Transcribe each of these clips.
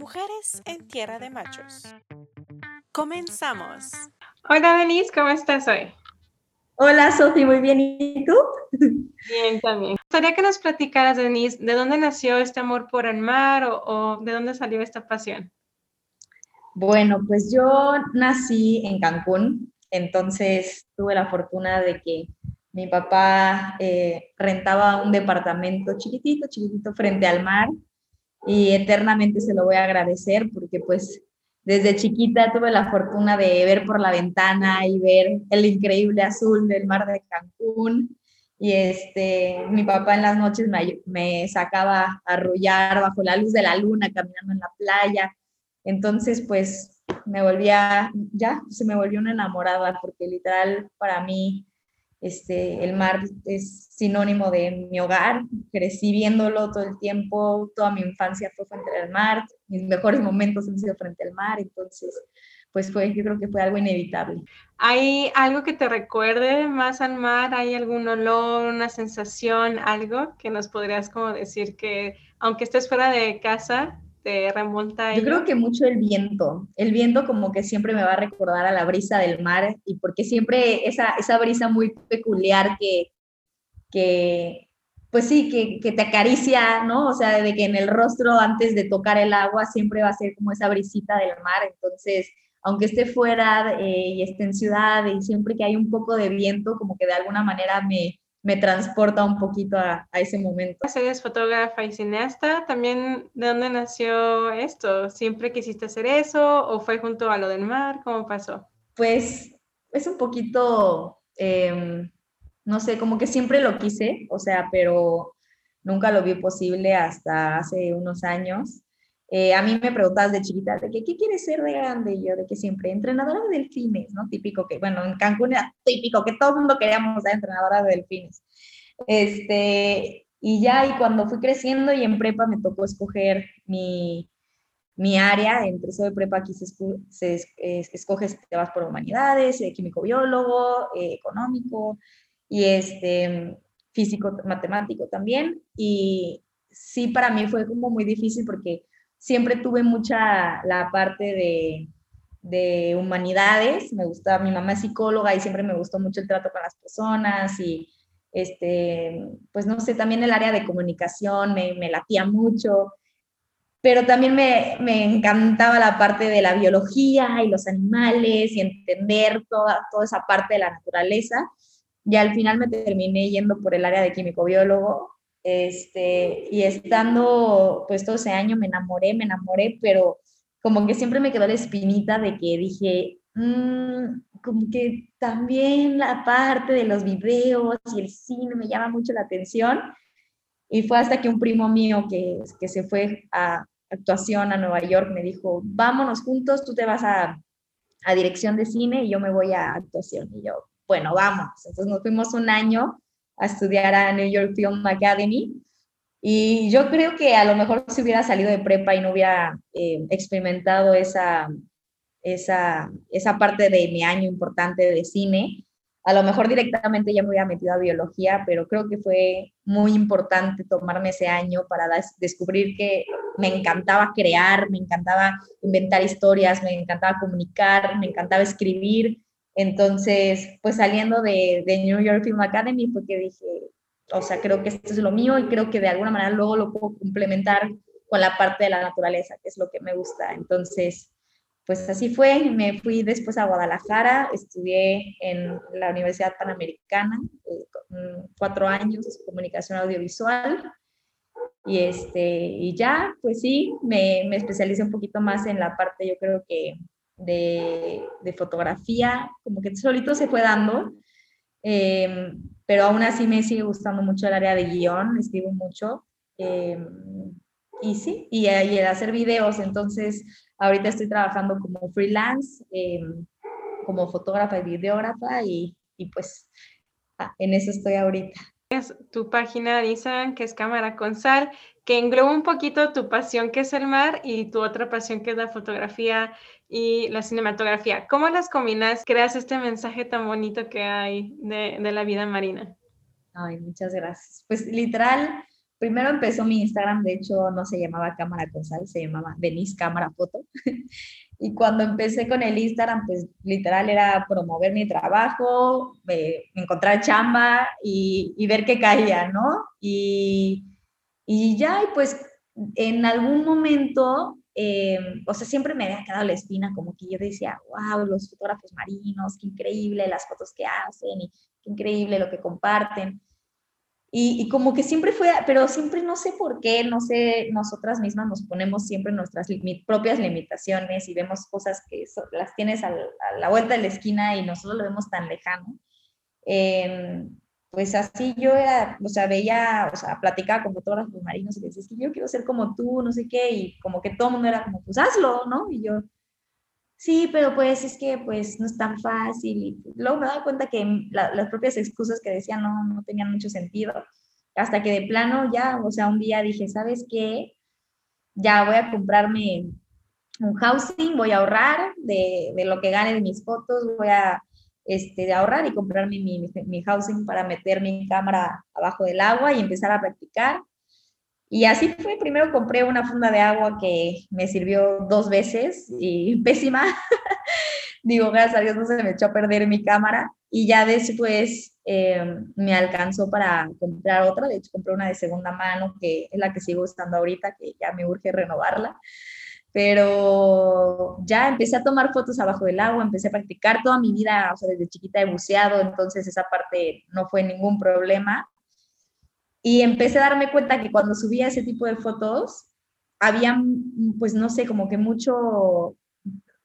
Mujeres en Tierra de Machos. Comenzamos. Hola Denise, ¿cómo estás hoy? Hola Sofi, muy bien. ¿Y tú? Bien, también. Me gustaría que nos platicaras, Denise, ¿de dónde nació este amor por el mar o, o de dónde salió esta pasión? Bueno, pues yo nací en Cancún, entonces tuve la fortuna de que mi papá eh, rentaba un departamento chiquitito, chiquitito frente al mar y eternamente se lo voy a agradecer porque pues desde chiquita tuve la fortuna de ver por la ventana y ver el increíble azul del mar de Cancún. Y este, mi papá en las noches me, sacaba a arrullar bajo la luz de la luna, caminando en la playa. Entonces, pues me volvía, ya, se me volvió una enamorada, porque literal para mí este, el mar es sinónimo de mi hogar, crecí viéndolo todo el tiempo, toda mi infancia fue frente al mar, mis mejores momentos han sido frente al mar, entonces pues fue, yo creo que fue algo inevitable. ¿Hay algo que te recuerde más al mar? ¿Hay algún olor, una sensación, algo que nos podrías como decir que aunque estés fuera de casa, te remonta? Yo creo que mucho el viento. El viento como que siempre me va a recordar a la brisa del mar y porque siempre esa, esa brisa muy peculiar que, que pues sí, que, que, te acaricia, ¿no? O sea, de que en el rostro antes de tocar el agua siempre va a ser como esa brisita del mar. Entonces, aunque esté fuera eh, y esté en ciudad y siempre que hay un poco de viento, como que de alguna manera me, me transporta un poquito a, a ese momento. Eres fotógrafa y cineasta, también ¿de dónde nació esto? ¿Siempre quisiste hacer eso o fue junto a lo del mar? ¿Cómo pasó? Pues es un poquito, eh, no sé, como que siempre lo quise, o sea, pero nunca lo vi posible hasta hace unos años. Eh, a mí me preguntabas de chiquita, de que, ¿qué quieres ser de grande? Y yo, de que siempre, entrenadora de delfines, ¿no? Típico que, bueno, en Cancún era típico que todo el mundo queríamos ser entrenadora de delfines. Este, y ya, y cuando fui creciendo y en prepa me tocó escoger mi, mi área, en tercero de prepa aquí se, se es, escoges, te vas por humanidades, eh, químico biólogo, eh, económico y este, físico matemático también. Y sí, para mí fue como muy difícil porque siempre tuve mucha la parte de, de humanidades, me gusta, mi mamá es psicóloga y siempre me gustó mucho el trato con las personas y este, pues no sé, también el área de comunicación me, me latía mucho, pero también me, me, encantaba la parte de la biología y los animales y entender toda, toda esa parte de la naturaleza. Y al final me terminé yendo por el área de químico biólogo este, y estando pues todo ese año me enamoré, me enamoré, pero como que siempre me quedó la espinita de que dije, mmm, como que también la parte de los videos y el cine me llama mucho la atención. Y fue hasta que un primo mío que, que se fue a actuación a Nueva York me dijo, vámonos juntos, tú te vas a, a dirección de cine y yo me voy a actuación. Y yo, bueno, vamos. Entonces nos fuimos un año a estudiar a New York Film Academy. Y yo creo que a lo mejor si hubiera salido de prepa y no hubiera eh, experimentado esa, esa, esa parte de mi año importante de cine, a lo mejor directamente ya me hubiera metido a biología, pero creo que fue muy importante tomarme ese año para descubrir que me encantaba crear, me encantaba inventar historias, me encantaba comunicar, me encantaba escribir entonces, pues saliendo de, de, New York Film Academy fue que dije, o sea, creo que esto es lo mío y creo que de alguna manera luego lo puedo complementar con la parte de la naturaleza, que es lo que me gusta. Entonces, pues así fue, me fui después a Guadalajara, estudié en la Universidad Panamericana, eh, cuatro años, comunicación audiovisual, y, este, y ya, pues sí, me, me especialicé un poquito más en la parte, yo creo que de, de fotografía, como que solito se fue dando, eh, pero aún así me sigue gustando mucho el área de guion, escribo mucho. Eh, y sí, y, y, el hacer videos, entonces ahorita estoy trabajando como freelance, eh, como fotógrafa y videógrafa y, y pues ah, en eso estoy ahorita. Tu página de que es Cámara con Sal, que engloba un poquito tu pasión que es el mar y tu otra pasión que es la fotografía y la cinematografía. ¿Cómo las combinas? Creas este mensaje tan bonito que hay de, de la vida marina. Ay, muchas gracias. Pues literal, primero empezó mi Instagram, de hecho no se llamaba Cámara con Sal, se llamaba Denise Cámara Foto. y cuando empecé con el Instagram, pues literal era promover mi trabajo, encontrar chamba y, y, ver qué caía, ¿no? Y, y ya, y pues en algún momento, eh, o sea, siempre me había quedado la espina, como que yo decía, wow, los fotógrafos marinos, qué increíble las fotos que hacen y qué increíble lo que comparten. Y, como que siempre fue, pero siempre no sé por qué, no sé, nosotras mismas nos ponemos siempre nuestras propias limitaciones y vemos cosas que las tienes a la, vuelta de la esquina y nosotros lo vemos tan lejano. Em, pues así yo era, o sea, veía, o sea, platicaba con fotógrafos marinos y decía, es que yo quiero ser como tú, no sé qué, y como que todo el mundo era como, pues hazlo, ¿no? Y yo, sí, pero pues es que pues no es tan fácil. Y luego me daba cuenta que las propias excusas que decían no, no tenían mucho sentido. Hasta que de plano ya, o sea, un día dije, ¿sabes qué? Ya voy a comprarme un housing, voy a ahorrar de, de lo que gane de mis fotos, voy a este, ahorrar y comprarme mi, mi, mi housing para meter mi cámara abajo del agua y empezar a practicar. Y así fue, primero compré una funda de agua que me sirvió dos veces y pésima. Digo, gracias a Dios no se me echó a perder mi cámara. Y ya después eh, me alcanzó para comprar otra. De hecho, compré una de segunda mano, que es la que sigo usando ahorita, que ya me urge renovarla. Pero ya empecé a tomar fotos abajo del agua, empecé a practicar toda mi vida, o sea, desde chiquita he buceado, entonces esa parte no fue ningún problema. Y empecé a darme cuenta que cuando subía ese tipo de fotos, había, pues no sé, como que mucho,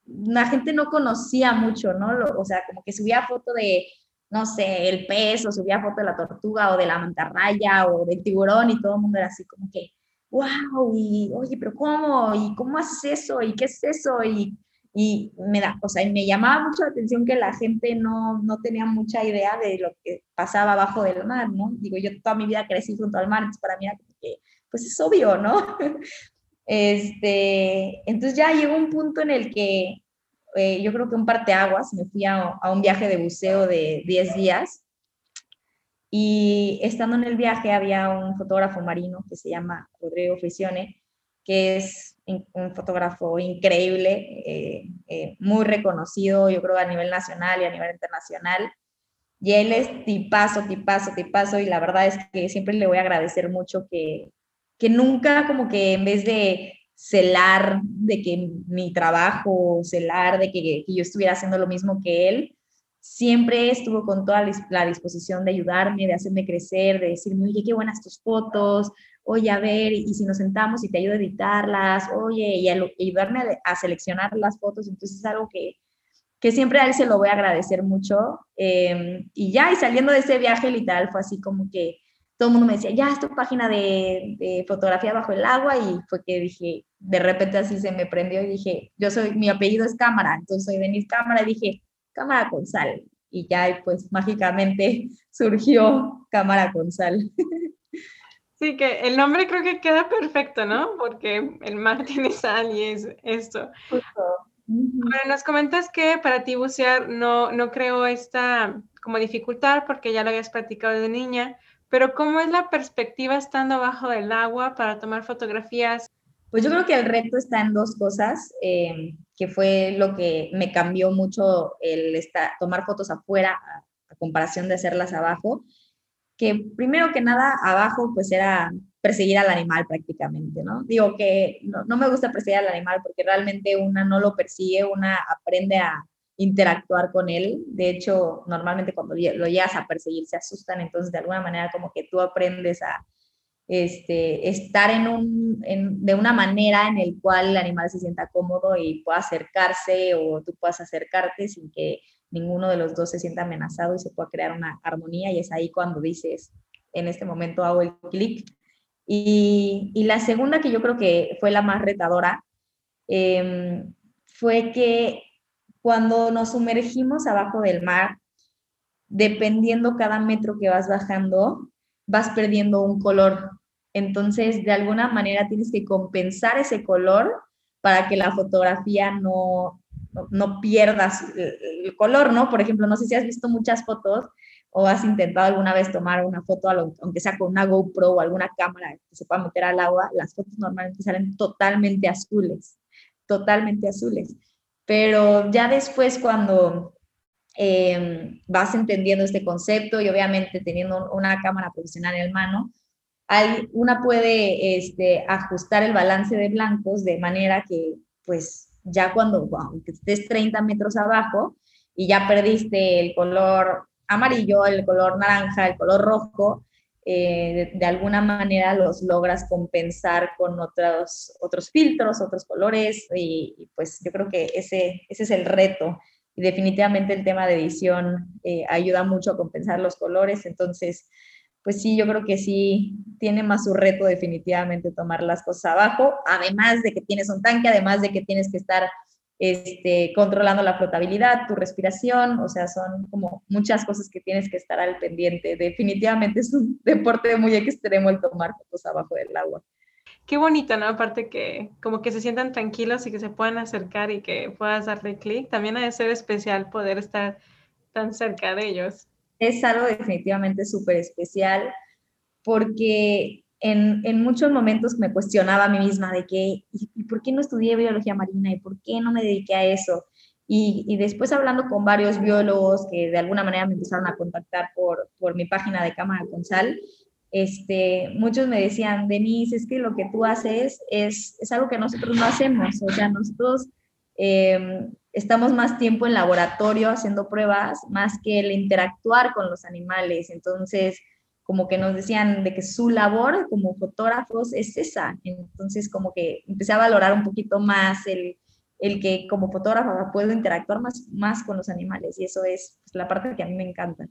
la gente no conocía mucho, ¿no? o sea, como que subía foto de, no sé, el pez, o subía foto de la tortuga, o de la mantarraya, o del tiburón, y todo el mundo era así como que, wow, y oye, pero ¿cómo? ¿Y cómo haces eso? ¿Y qué es eso? Y y me da, o sea, me llamaba mucho la atención que la gente no, no tenía mucha idea de lo que pasaba abajo del mar, ¿no? Digo, yo toda mi vida crecí junto al mar, entonces para mí era que, pues es obvio, ¿no? Este, entonces ya llegó un punto en el que eh, yo creo que un parteaguas, me fui a, a, un viaje de buceo de 10 días y estando en el viaje había un fotógrafo marino que se llama Rodrigo Frisione, que es un fotógrafo increíble, eh, eh, muy reconocido, yo creo, a nivel nacional y a nivel internacional. Y él es tipazo, tipazo, tipazo, y la verdad es que siempre le voy a agradecer mucho que, que nunca como que en vez de celar de que mi trabajo, celar de que, que yo estuviera haciendo lo mismo que él, siempre estuvo con toda la disposición de ayudarme, de hacerme crecer, de decirme, oye, qué buenas tus fotos, oye, a ver, y si nos sentamos y te ayudo a editarlas, oye, y ayudarme a, seleccionar las fotos, entonces es algo que, que siempre a él se lo voy a agradecer mucho. Em, y ya, y saliendo de ese viaje literal fue así como que todo el mundo me decía, ya, es tu página de, fotografía bajo el agua, y fue que dije, de repente así se me prendió y dije, yo soy, mi apellido es Cámara, entonces soy Denise Cámara, y dije, Cámara Sal, y ya, pues mágicamente surgió Cámara Sal. Sí, que el nombre creo que queda perfecto, ¿no? Porque el mar tiene sal y es esto. Bueno, nos comentas que para ti bucear no, no creo esta como dificultad porque ya lo habías practicado de niña, pero ¿cómo es la perspectiva estando bajo del agua para tomar fotografías? Pues yo creo que el reto está en dos cosas, eh, que fue lo que me cambió mucho el tomar fotos afuera a comparación de hacerlas abajo que primero que nada abajo pues era perseguir al animal prácticamente, ¿no? Digo que no, me gusta perseguir al animal porque realmente una no lo persigue, una aprende a interactuar con él. De hecho, normalmente cuando lo llegas a perseguir se asustan, entonces de alguna manera como que tú aprendes a este, estar en un, de una manera en el cual el animal se sienta cómodo y pueda acercarse o tú puedas acercarte sin que ninguno de los dos se sienta amenazado y se pueda crear una armonía y es ahí cuando dices, en este momento hago el clic. Y, y, la segunda que yo creo que fue la más retadora em, fue que cuando nos sumergimos abajo del mar, dependiendo cada metro que vas bajando, vas perdiendo un color. Entonces, de alguna manera tienes que compensar ese color para que la fotografía no, no, pierdas el color, ¿no? Por ejemplo, no sé si has visto muchas fotos o has intentado alguna vez tomar una foto, aunque sea con una GoPro o alguna cámara que se pueda meter al agua, las fotos normalmente salen totalmente azules, totalmente azules. Pero ya después cuando em, vas entendiendo este concepto y obviamente teniendo una cámara profesional en mano, hay, una puede este, ajustar el balance de blancos de manera que pues ya cuando, estés 30 metros abajo y ya perdiste el color amarillo, el color naranja, el color rojo, eh, de, alguna manera los logras compensar con otros, otros filtros, otros colores, y, pues yo creo que ese, ese es el reto. Y definitivamente el tema de edición eh, ayuda mucho a compensar los colores, entonces, pues sí, yo creo que sí tiene más su reto definitivamente tomar las cosas abajo, además de que tienes un tanque, además de que tienes que estar este, controlando la flotabilidad, tu respiración, o sea, son como muchas cosas que tienes que estar al pendiente. Definitivamente es un deporte muy extremo el tomar fotos abajo del agua. Qué bonito, ¿no? Aparte que como que se sientan tranquilos y que se puedan acercar y que puedas darle clic, también ha de ser especial poder estar tan cerca de ellos. Es algo definitivamente súper especial porque en, muchos momentos me cuestionaba a mí misma de que, ¿y, por qué no estudié biología marina? ¿Y por qué no me dediqué a eso? Y, después hablando con varios biólogos que de alguna manera me empezaron a contactar por, por mi página de Cámara con Sal, este, muchos me decían, Denise, es que lo que tú haces es, es algo que nosotros no hacemos, o sea, nosotros em, estamos más tiempo en laboratorio haciendo pruebas, más que el interactuar con los animales, entonces como que nos decían de que su labor como fotógrafos es esa. Entonces, como que empecé a valorar un poquito más el, el que como fotógrafa puedo interactuar más, más con los animales y eso es pues, la parte que a mí me encanta.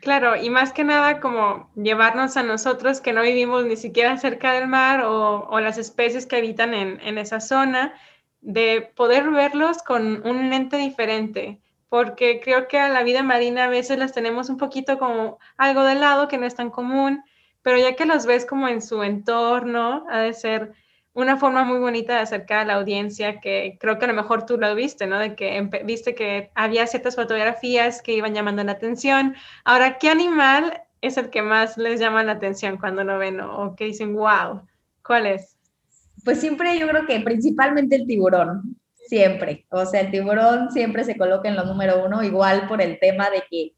Claro, y más que nada como llevarnos a nosotros que no vivimos ni siquiera cerca del mar o, o las especies que habitan en, en esa zona, de poder verlos con un lente diferente porque creo que a la vida marina a veces las tenemos un poquito como algo de lado que no es tan común, pero ya que los ves como en su entorno, ha de ser una forma muy bonita de acercar a la audiencia, que creo que a lo mejor tú lo viste, ¿no? De que viste que había ciertas fotografías que iban llamando la atención. Ahora, ¿qué animal es el que más les llama la atención cuando lo ven o que dicen, wow, ¿cuál es? Pues siempre yo creo que principalmente el tiburón siempre. O sea, el tiburón siempre se coloca en lo número uno, igual por el tema de que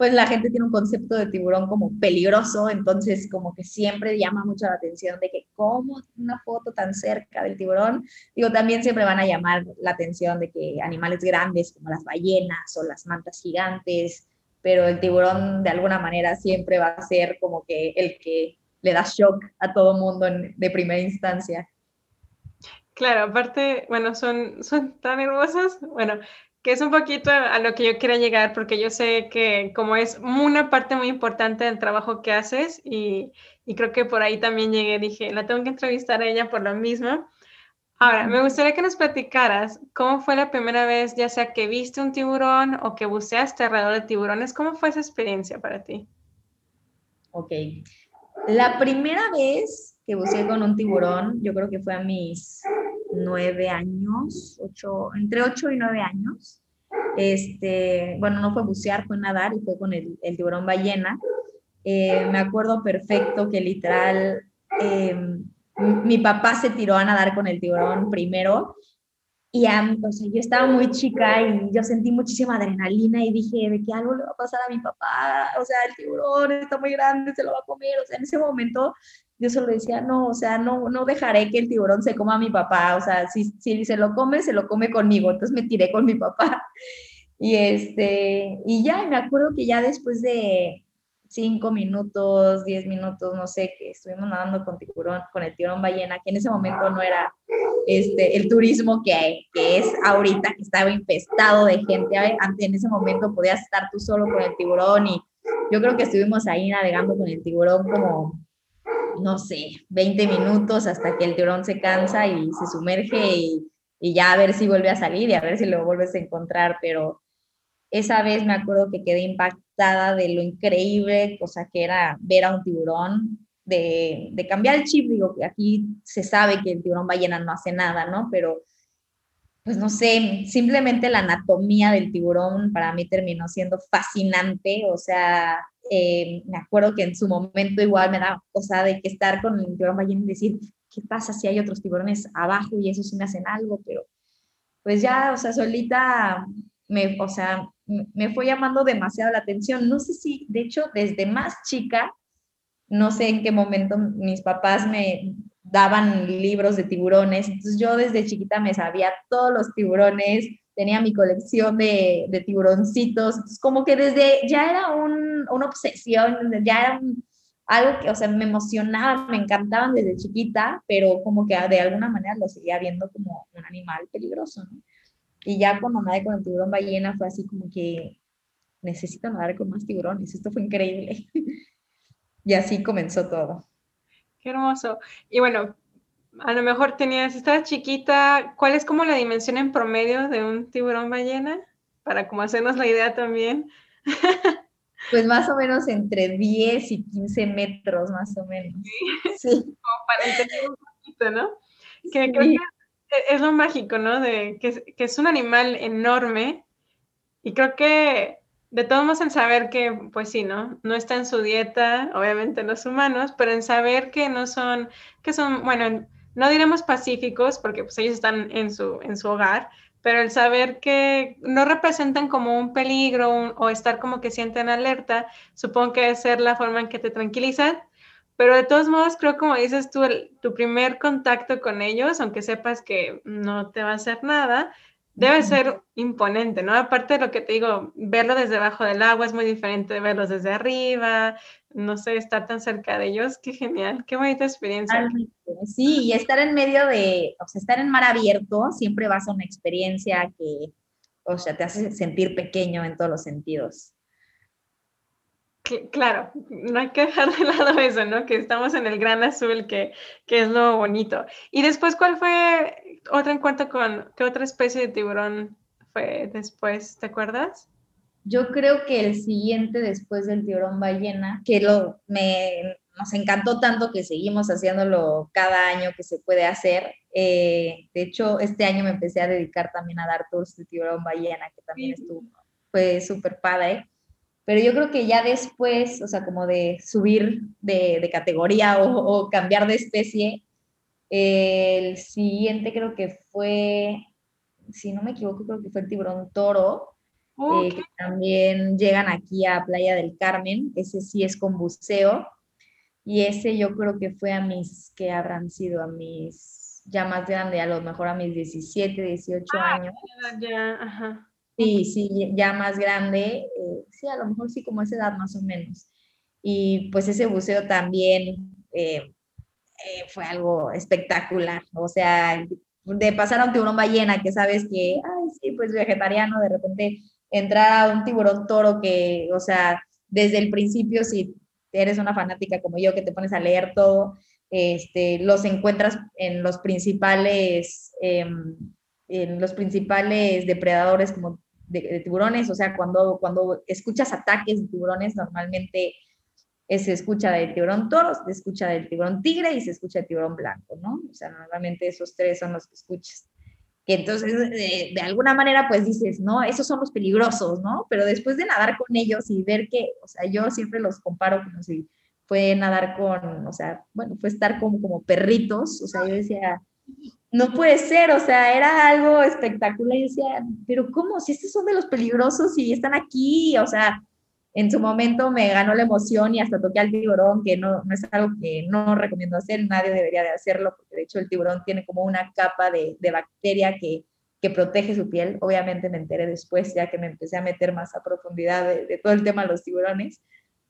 pues la gente tiene un concepto de tiburón como peligroso, entonces como que siempre llama mucho la atención de que como una foto tan cerca del tiburón, digo, también siempre van a llamar la atención de que animales grandes como las ballenas o las mantas gigantes, pero el tiburón de alguna manera siempre va a ser como que el que le da shock a todo mundo de primera instancia. Claro, aparte, bueno, son, son tan hermosas, bueno, que es un poquito a lo que yo quiero llegar, porque yo sé que como es una parte muy importante del trabajo que haces y, y creo que por ahí también llegué, dije, la tengo que entrevistar a ella por lo mismo. Ahora, me gustaría que nos platicaras cómo fue la primera vez, ya sea que viste un tiburón o que buceaste alrededor de tiburones, ¿cómo fue esa experiencia para ti? Ok. La primera vez que buceé con un tiburón, yo creo que fue a mis nueve años, ocho, entre ocho y nueve años. Este, bueno, no fue bucear, fue nadar y fue con el, tiburón ballena. Eh, me acuerdo perfecto que literal em, mi papá se tiró a nadar con el tiburón primero y o sea, yo estaba muy chica y yo sentí muchísima adrenalina y dije de que algo le va a pasar a mi papá, o sea, el tiburón está muy grande, se lo va a comer, o sea, en ese momento yo solo decía, no, o sea, no, no dejaré que el tiburón se coma a mi papá, o sea, si, si se lo come, se lo come conmigo, entonces me tiré con mi papá. Y, este, y ya, me acuerdo que ya después de cinco minutos, diez minutos, no sé, que estuvimos nadando con tiburón, con el tiburón ballena, que en ese momento no era este, el turismo que, que es ahorita, que estaba infestado de gente. Antes, en ese momento podías estar tú solo con el tiburón y yo creo que estuvimos ahí navegando con el tiburón como no sé, 20 minutos hasta que el tiburón se cansa y se sumerge y, ya a ver si vuelve a salir y a ver si lo vuelves a encontrar, pero esa vez me acuerdo que quedé impactada de lo increíble, cosa que era ver a un tiburón, de, de cambiar el chip, digo, que aquí se sabe que el tiburón ballena no hace nada, ¿no? Pero pues no sé, simplemente la anatomía del tiburón para mí terminó siendo fascinante, o sea, eh, me acuerdo que en su momento igual me da cosa de que estar con el tiburón ballena y decir, ¿qué pasa si hay otros tiburones abajo y eso sí me hacen algo? Pero pues ya, o sea, solita me, o sea, me fue llamando demasiado la atención. No sé si, de hecho, desde más chica, no sé en qué momento mis papás me daban libros de tiburones, entonces yo desde chiquita me sabía todos los tiburones, tenía mi colección de, de tiburoncitos, entonces como que desde ya era un, una obsesión, ya era algo que, o sea, me emocionaba, me encantaban desde chiquita, pero como que de alguna manera lo seguía viendo como un animal peligroso, ¿no? Y ya cuando nadé con el tiburón ballena fue así como que necesito nadar con más tiburones, esto fue increíble. y así comenzó todo. Qué hermoso. Y bueno, a lo mejor tenías, estabas chiquita, ¿cuál es como la dimensión en promedio de un tiburón ballena? Para como hacernos la idea también. Pues más o menos entre 10 y 15 metros, más o menos. Sí. Como para entender un poquito, ¿no? Que creo que es lo mágico, ¿no? De que, que es un animal enorme y creo que de todos modos en saber que, pues sí, ¿no? No está en su dieta, obviamente los humanos, pero en saber que no son, que son, bueno, no diremos pacíficos, porque pues ellos están en su, en su hogar, pero el saber que no representan como un peligro o estar como que sienten alerta, supongo que debe ser la forma en que te tranquilizan, pero de todos modos creo como dices tú, tu primer contacto con ellos, aunque sepas que no te va a hacer nada, debe ser imponente, ¿no? Aparte de lo que te digo, verlo desde abajo del agua es muy diferente de verlos desde arriba, no sé, estar tan cerca de ellos, qué genial, qué bonita experiencia. Sí, y estar en medio de, o sea, estar en mar abierto siempre va a ser una experiencia que, o sea, te hace sentir pequeño en todos los sentidos. Claro, no hay que dejar de lado eso, ¿no? Que estamos en el gran azul, que, que es lo bonito. Y después, ¿cuál fue otro encuentro con, qué otra especie de tiburón fue después? ¿Te acuerdas? Yo creo que el siguiente después del tiburón ballena, que lo, me, nos encantó tanto que seguimos haciéndolo cada año que se puede hacer. Eh, de hecho, este año me empecé a dedicar también a dar tours de tiburón ballena, que también estuvo, fue súper padre pero yo creo que ya después, o sea, como de subir de, categoría o, cambiar de especie, el siguiente creo que fue, si no me equivoco, creo que fue el tiburón toro, eh, que también llegan aquí a Playa del Carmen, ese sí es con buceo, y ese yo creo que fue a mis, que habrán sido a mis, ya más grande, a lo mejor a mis 17, 18 ah, años. Ya, ajá. Sí, sí, ya más grande, eh, sí, a lo mejor sí como esa edad más o menos. Y pues ese buceo también eh, eh, fue algo espectacular, o sea, de pasar a un tiburón ballena, que sabes que, ay, sí, pues vegetariano, de repente entrar a un tiburón toro que, o sea, desde el principio, si eres una fanática como yo, que te pones a leer todo, este, los encuentras en los principales, em, en los principales depredadores como de, tiburones, o sea, cuando, cuando escuchas ataques de tiburones, normalmente se escucha del tiburón toro, se escucha del tiburón tigre y se escucha tiburón blanco, ¿no? O sea, normalmente esos tres son los que escuchas. Que entonces, de, de, alguna manera, pues dices, no, esos son los peligrosos, ¿no? Pero después de nadar con ellos y ver que, o sea, yo siempre los comparo como si fue nadar con, o sea, bueno, fue estar como, como perritos, o sea, yo decía, no puede ser, o sea, era algo espectacular. Y decía, pero ¿cómo? Si estos son de los peligrosos y están aquí, o sea, en su momento me ganó la emoción y hasta toqué al tiburón, que no, no es algo que no recomiendo hacer, nadie debería de hacerlo, porque de hecho el tiburón tiene como una capa de, de bacteria que, que, protege su piel. Obviamente me enteré después, ya que me empecé a meter más a profundidad de, de todo el tema de los tiburones,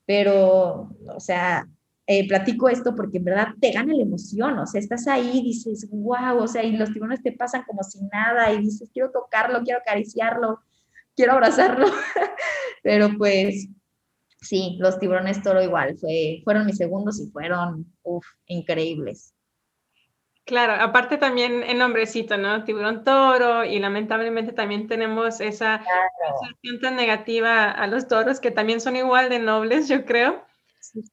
pero, o sea, eh, platico esto porque en verdad te gana la emoción, o sea, estás ahí, dices, wow, o sea, y los tiburones te pasan como si nada, y dices, quiero tocarlo, quiero acariciarlo, quiero abrazarlo, pero pues sí, los tiburones toro igual, fue, fueron mis segundos y fueron, uff, increíbles. Claro, aparte también el nombrecito, ¿no? Tiburón toro y lamentablemente también tenemos esa sensación tan negativa a los toros que también son igual de nobles, yo creo. Sí.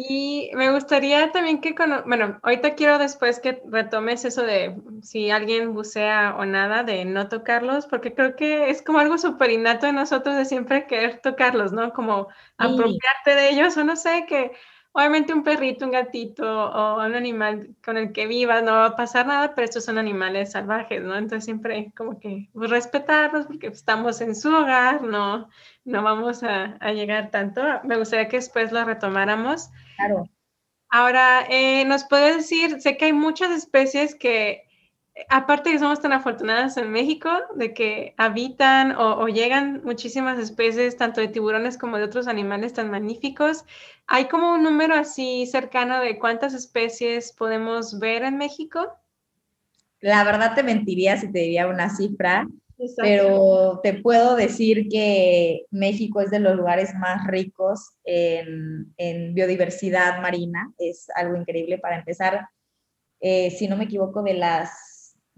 Y me gustaría también que, bueno, ahorita quiero después que retomes eso de si alguien bucea o nada, de no tocarlos, porque creo que es como algo súper innato de nosotros de siempre querer tocarlos, ¿no? Como apropiarte de ellos, o no sé, que obviamente un perrito, un gatito o un animal con el que vivas no va a pasar nada, pero estos son animales salvajes, ¿no? Entonces siempre como que pues, respetarlos porque estamos en su hogar, no, no vamos a, a llegar tanto. Me gustaría que después lo retomáramos. Claro. Ahora, eh, ¿nos puedes decir, sé que hay muchas especies que aparte que somos tan afortunadas en México de que habitan o, llegan muchísimas especies, tanto de tiburones como de otros animales tan magníficos, ¿hay como un número así cercano de cuántas especies podemos ver en México? La verdad te mentiría si te diría una cifra, pero te puedo decir que México es de los lugares más ricos en, biodiversidad marina, es algo increíble para empezar. Eh, si no me equivoco, de las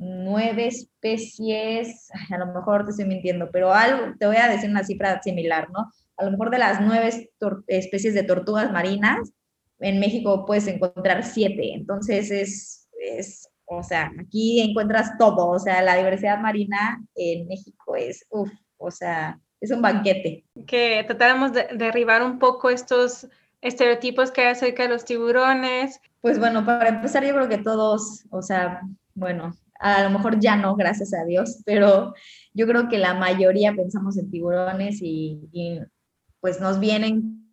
nueve especies, a lo mejor te estoy mintiendo, pero algo, te voy a decir una cifra similar, ¿no? A lo mejor de las nueve especies de tortugas marinas, en México puedes encontrar siete, entonces es, es, o sea, aquí encuentras todo, o sea, la diversidad marina en México es, uff, o sea, es un banquete. Que tratáramos de derribar un poco estos estereotipos que hay acerca de los tiburones. Pues bueno, para empezar, yo creo que todos, o sea, bueno, a lo mejor ya no, gracias a Dios, pero yo creo que la mayoría pensamos en tiburones y, pues nos vienen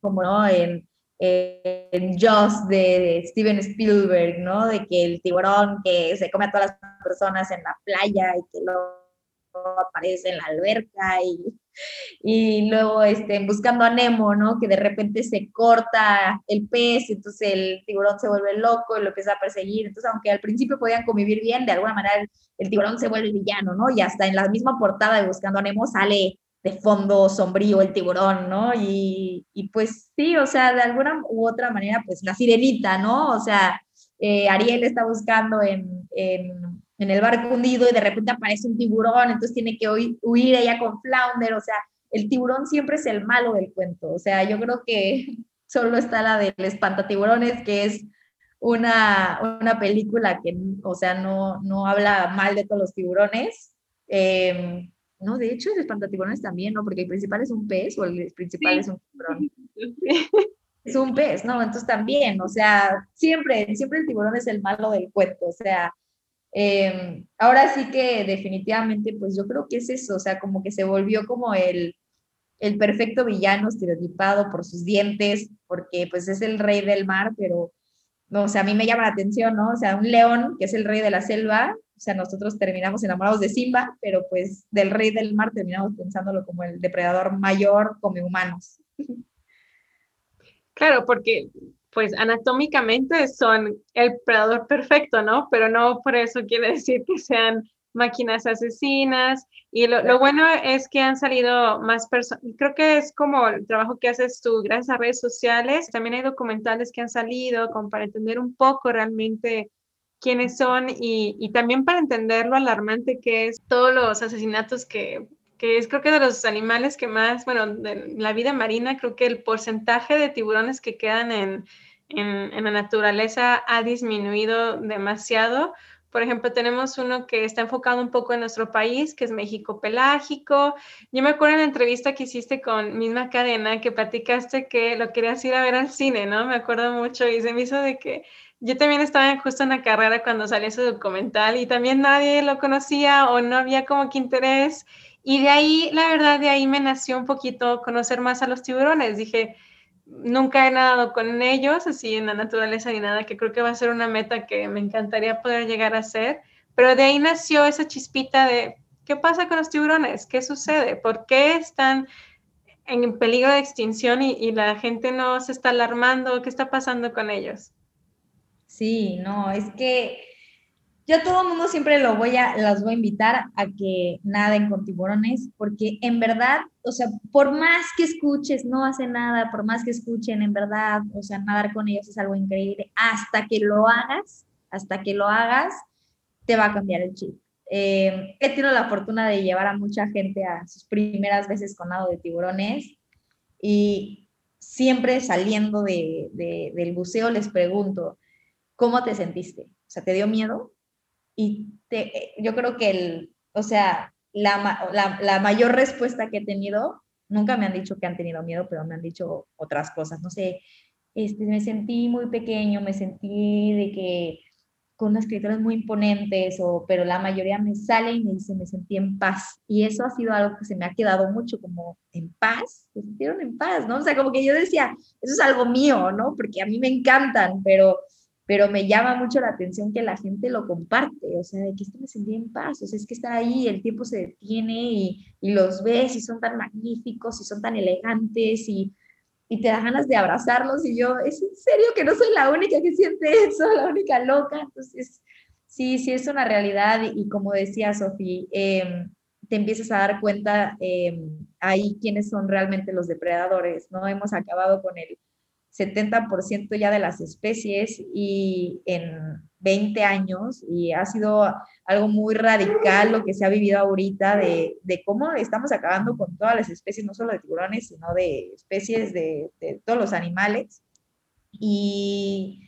como ¿no? en, en de Steven Spielberg, ¿no? De que el tiburón que se come a todas las personas en la playa y que lo aparece en la alberca y, y luego este, buscando a Nemo, ¿no? Que de repente se corta el pez, entonces el tiburón se vuelve loco y lo empieza a perseguir. Entonces, aunque al principio podían convivir bien, de alguna manera el, tiburón se vuelve villano, ¿no? Y hasta en la misma portada de Buscando a Nemo sale de fondo sombrío el tiburón, ¿no? Y, y pues sí, o sea, de alguna u otra manera, pues la sirenita, ¿no? O sea, eh, Ariel está buscando en, en en el barco hundido y de repente aparece un tiburón, entonces tiene que huir, ella con Flounder, o sea, el tiburón siempre es el malo del cuento, o sea, yo creo que solo está la del espantatiburones, que es una, una película que, o sea, no, no habla mal de todos los tiburones. Em, no, de hecho, el espantatiburones también, ¿no? Porque el principal es un pez o el principal es un tiburón. Es un pez, ¿no? Entonces también, o sea, siempre, siempre el tiburón es el malo del cuento, o sea, Em, ahora sí que definitivamente, pues yo creo que es eso, o sea, como que se volvió como el, el perfecto villano estereotipado por sus dientes, porque pues es el rey del mar, pero, no, o sea, a mí me llama la atención, ¿no? O sea, un león, que es el rey de la selva, o sea, nosotros terminamos enamorados de Simba, pero pues del rey del mar terminamos pensándolo como el depredador mayor come humanos. Claro, porque pues anatómicamente son el predador perfecto, ¿no? Pero no por eso quiere decir que sean máquinas asesinas. Y lo, bueno es que han salido más personas, creo que es como el trabajo que haces tú gracias a redes sociales. También hay documentales que han salido como para entender un poco realmente quiénes son y, y también para entender lo alarmante que es todos los asesinatos que que es creo que de los animales que más, bueno, de la vida marina, creo que el porcentaje de tiburones que quedan en, en, la naturaleza ha disminuido demasiado. Por ejemplo, tenemos uno que está enfocado un poco en nuestro país, que es México Pelágico. Yo me acuerdo en la entrevista que hiciste con misma cadena que platicaste que lo querías ir a ver al cine, ¿no? Me acuerdo mucho y se me hizo de que yo también estaba justo en la carrera cuando salió ese documental y también nadie lo conocía o no había como que interés. Y de ahí, la verdad, de ahí me nació un poquito conocer más a los tiburones. Dije, nunca he nadado con ellos, así en la naturaleza ni nada, que creo que va a ser una meta que me encantaría poder llegar a hacer. Pero de ahí nació esa chispita de, ¿qué pasa con los tiburones? ¿Qué sucede? ¿Por qué están en peligro de extinción y, y la gente no se está alarmando? ¿Qué está pasando con ellos? Sí, no, es que yo todo el mundo siempre lo voy a, las voy a invitar a que naden con tiburones, porque en verdad, o sea, por más que escuches, no hace nada, por más que escuchen, en verdad, o sea, nadar con ellos es algo increíble. Hasta que lo hagas, hasta que lo hagas, te va a cambiar el chip. Eh, he tenido la fortuna de llevar a mucha gente a sus primeras veces con nado de tiburones y siempre saliendo de, del buceo les pregunto, ¿cómo te sentiste? O sea, ¿te dio miedo? Y te, yo creo que el, o sea, la, la, la, mayor respuesta que he tenido, nunca me han dicho que han tenido miedo, pero me han dicho otras cosas, no sé, este, me sentí muy pequeño, me sentí de que con unas escritoras muy imponentes, o, pero la mayoría me sale y me dice, me sentí en paz. Y eso ha sido algo que se me ha quedado mucho, como en paz, se sintieron en paz, ¿no? O sea, como que yo decía, eso es algo mío, ¿no? Porque a mí me encantan, pero, pero me llama mucho la atención que la gente lo comparte, o sea, de que esto me sentí en paz, o sea, es que está ahí, el tiempo se detiene y, los ves y son tan magníficos y son tan elegantes y y te da ganas de abrazarlos y yo, es en serio que no soy la única que siente eso, la única loca. Entonces, sí, sí es una realidad y como decía Sofía, em, te empiezas a dar cuenta em, ahí quiénes son realmente los depredadores, ¿no? Hemos acabado con el 70% ya de las especies y en 20 años y ha sido algo muy radical lo que se ha vivido ahorita de, de, cómo estamos acabando con todas las especies, no solo de tiburones, sino de especies de, de todos los animales. Y,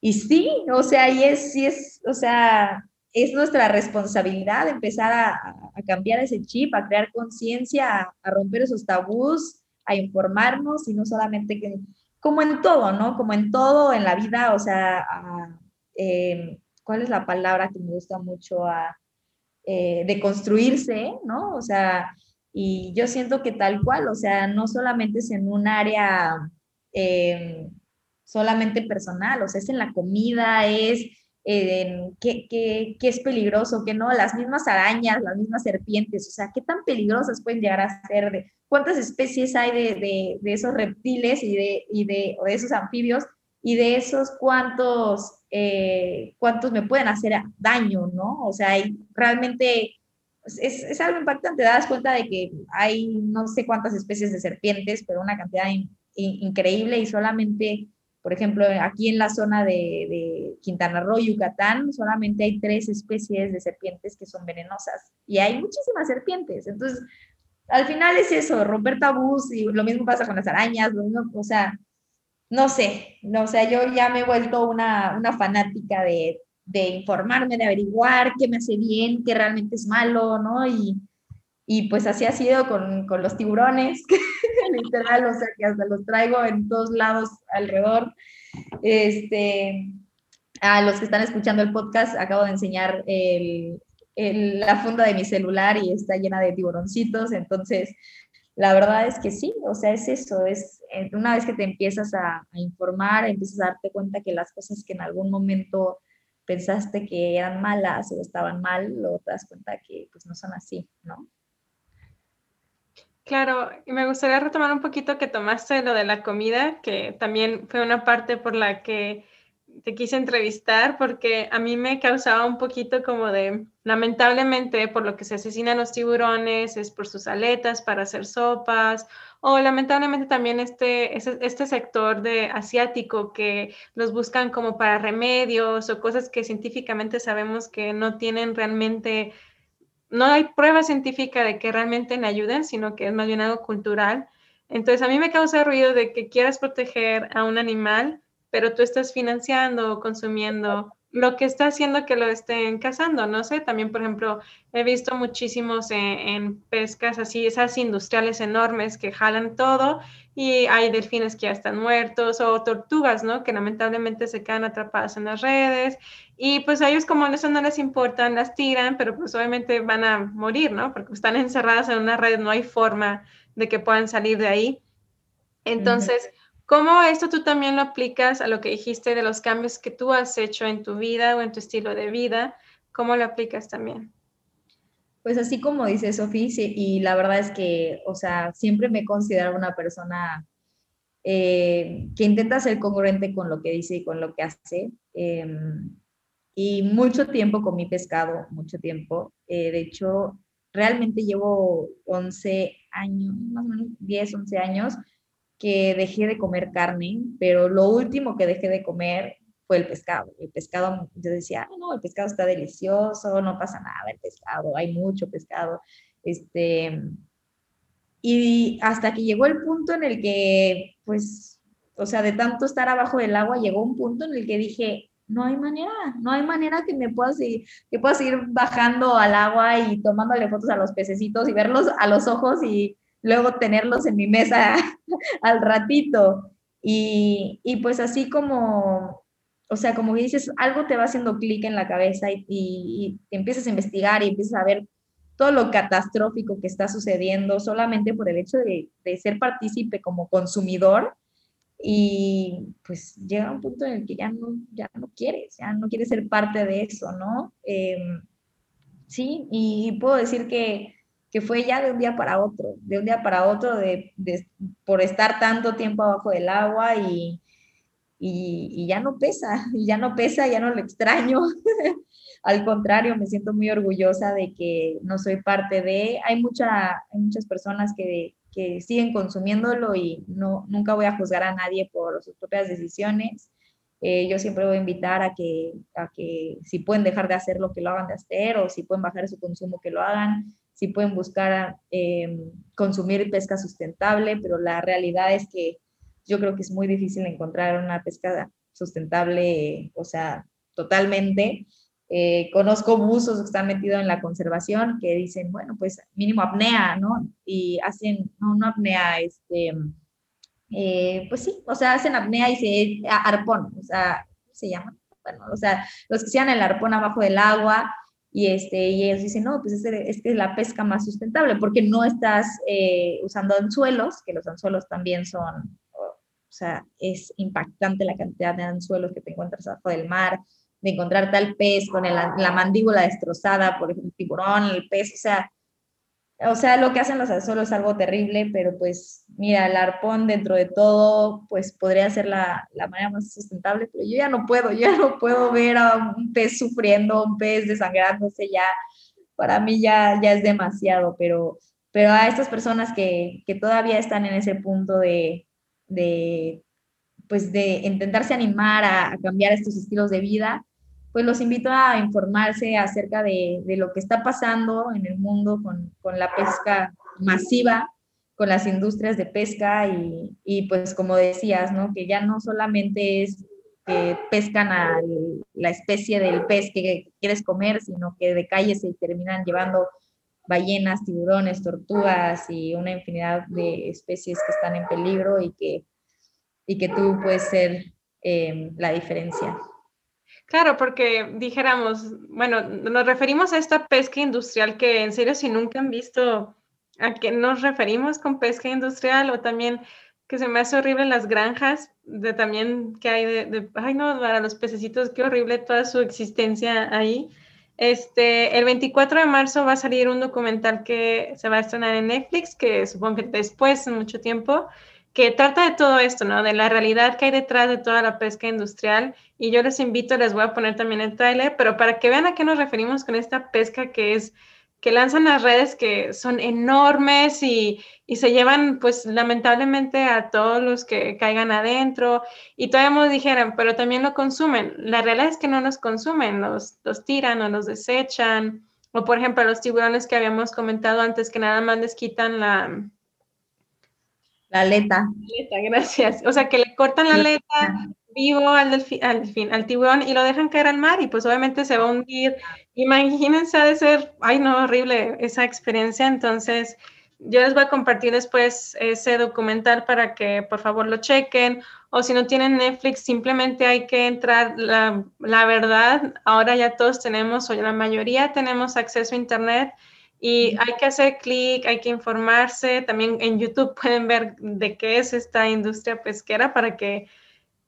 y sí, o sea, y es, sí es, o sea, es nuestra responsabilidad empezar a, a cambiar ese chip, a crear conciencia, a, a romper esos tabús, a informarnos y no solamente que, como en todo, ¿no? Como en todo en la vida, o sea, eh, ¿cuál es la palabra que me gusta mucho? A, eh, de construirse, ¿no? O sea, y yo siento que tal cual, o sea, no solamente es en un área eh, solamente personal, o sea, es en la comida, es en qué, qué, es peligroso, qué no, las mismas arañas, las mismas serpientes, o sea, qué tan peligrosas pueden llegar a ser, de cuántas especies hay de, de, de esos reptiles y, de, y de, o de esos anfibios y de esos cuántos, eh, me pueden hacer daño, ¿no? O sea, hay, realmente pues, es, es, algo impactante, te das cuenta de que hay no sé cuántas especies de serpientes, pero una cantidad increíble y solamente, por ejemplo, aquí en la zona de, de Quintana Roo, Yucatán, solamente hay tres especies de serpientes que son venenosas y hay muchísimas serpientes. Entonces, al final es eso, romper tabús y lo mismo pasa con las arañas, lo mismo, o sea, no sé, no, o sea, yo ya me he vuelto una, una fanática de, de, informarme, de averiguar qué me hace bien, qué realmente es malo, ¿no? Y, y pues así ha sido con, con los tiburones, literal, o sea, que hasta los traigo en todos lados alrededor. Este, a los que están escuchando el podcast, acabo de enseñar la funda de mi celular y está llena de tiburoncitos, entonces la verdad es que sí, o sea, es eso, es eh, una vez que te empiezas a, informar, empiezas a darte cuenta que las cosas que en algún momento pensaste que eran malas o estaban mal, luego te das cuenta que pues no son así, ¿no? Claro, y me gustaría retomar un poquito que tomaste lo de la comida, que también fue una parte por la que te quise entrevistar porque a mí me causaba un poquito como de, lamentablemente, por lo que se asesinan los tiburones, es por sus aletas para hacer sopas, o lamentablemente también este, este sector de asiático que los buscan como para remedios o cosas que científicamente sabemos que no tienen realmente, no hay prueba científica de que realmente le ayuden, sino que es más bien algo cultural. Entonces a mí me causa ruido de que quieras proteger a un animal pero tú estás financiando o consumiendo lo que está haciendo que lo estén cazando, no sé, también por ejemplo he visto muchísimos en, pescas así, esas industriales enormes que jalan todo y hay delfines que ya están muertos o tortugas, ¿no? Que lamentablemente se quedan atrapadas en las redes y pues a ellos como eso no les importa, las tiran, pero pues obviamente van a morir, ¿no? Porque están encerradas en una red, no hay forma de que puedan salir de ahí. Entonces... ¿Cómo esto tú también lo aplicas a lo que dijiste de los cambios que tú has hecho en tu vida o en tu estilo de vida? ¿Cómo lo aplicas también? Pues así como dice Sofía, y la verdad es que, o sea, siempre me considero una persona eh, que intenta ser congruente con lo que dice y con lo que hace. Em, y mucho tiempo con mi pescado, mucho tiempo. Eh, de hecho, realmente llevo 11 años, más o menos 10, 11 años que dejé de comer carne, pero lo último que dejé de comer fue el pescado. El pescado, yo decía, no, el pescado está delicioso, no pasa nada, el pescado, hay mucho pescado. Este, y hasta que llegó el punto en el que, pues, o sea, de tanto estar abajo del agua, llegó un punto en el que dije, no hay manera, no hay manera que me pueda seguir, que pueda seguir bajando al agua y tomándole fotos a los pececitos y verlos a los ojos y luego tenerlos en mi mesa al ratito. Y, y, pues así como, o sea, como dices, algo te va haciendo clic en la cabeza y, y, empiezas a investigar y empiezas a ver todo lo catastrófico que está sucediendo solamente por el hecho de, de ser partícipe como consumidor y pues llega un punto en el que ya no, ya no quieres, ya no quieres ser parte de eso, ¿no? Em, sí, y puedo decir que, que, fue ya de un día para otro, de un día para otro, de, por estar tanto tiempo abajo del agua y, y, ya no pesa, ya no pesa, ya no lo extraño. Al contrario, me siento muy orgullosa de que no soy parte de, hay, mucha, muchas personas que que siguen consumiéndolo y no, nunca voy a juzgar a nadie por sus propias decisiones. Eh, yo siempre voy a invitar a que, a que si pueden dejar de hacer lo que lo hagan de hacer o si pueden bajar su consumo que lo hagan, si pueden buscar em, consumir pesca sustentable, pero la realidad es que yo creo que es muy difícil encontrar una pesca sustentable, o sea, totalmente. Eh, conozco buzos que están metidos en la conservación que dicen, bueno, pues mínimo apnea, ¿no? Y hacen, no, no apnea, este, eh, pues sí, o sea, hacen apnea y se, arpón, o sea, ¿cómo se llama? Bueno, o sea, los que sean el arpón abajo del agua y, este, y ellos dicen, no, pues es, es la pesca más sustentable porque no estás eh, usando anzuelos, que los anzuelos también son, o sea, es impactante la cantidad de anzuelos que te encuentras abajo del mar, de encontrar tal pez con la mandíbula destrozada por el tiburón, el pez, o sea, o sea, lo que hacen los anzuelos es algo terrible, pero pues mira, el arpón dentro de todo, pues podría ser la, la, manera más sustentable, pero yo ya no puedo, yo ya no puedo ver a un pez sufriendo, un pez desangrándose, ya, para mí ya, ya es demasiado, pero, pero a estas personas que, que todavía están en ese punto de, de pues de intentarse animar a cambiar estos estilos de vida, pues los invito a informarse acerca de, de lo que está pasando en el mundo con, con, la pesca masiva, con las industrias de pesca y, y, pues como decías, ¿no? Que ya no solamente es que pescan a la especie del pez que quieres comer, sino que de calle se terminan llevando ballenas, tiburones, tortugas y una infinidad de especies que están en peligro y que, y que tú puedes ser eh, la diferencia. Claro, porque dijéramos, bueno, nos referimos a esta pesca industrial que en serio si nunca han visto a qué nos referimos con pesca industrial o también que se me hace horrible las granjas, de también que hay de, ay no, para los pececitos, qué horrible toda su existencia ahí. Este, el 24 de marzo va a salir un documental que se va a estrenar en Netflix, que supongo que después, mucho tiempo, que trata de todo esto, ¿no? De la realidad que hay detrás de toda la pesca industrial. Y yo les invito, les voy a poner también el trailer, pero para que vean a qué nos referimos con esta pesca que es que lanzan las redes que son enormes y, y se llevan, pues lamentablemente, a todos los que caigan adentro. Y todavía nos dijeran, pero también lo consumen. La realidad es que no los consumen, los, los tiran o los desechan. O, por ejemplo, los tiburones que habíamos comentado antes, que nada más les quitan la, la aleta. gracias. O sea, que le cortan la aleta vivo al, al, al tiburón y lo dejan caer al mar y pues obviamente se va a hundir. Imagínense, ha de ser, ay no, horrible esa experiencia. Entonces, yo les voy a compartir después ese documental para que por favor lo chequen. O si no tienen Netflix, simplemente hay que entrar. La, la verdad, ahora ya todos tenemos, o la mayoría tenemos acceso a Internet y hay que hacer clic, hay que informarse. También en YouTube pueden ver de qué es esta industria pesquera para que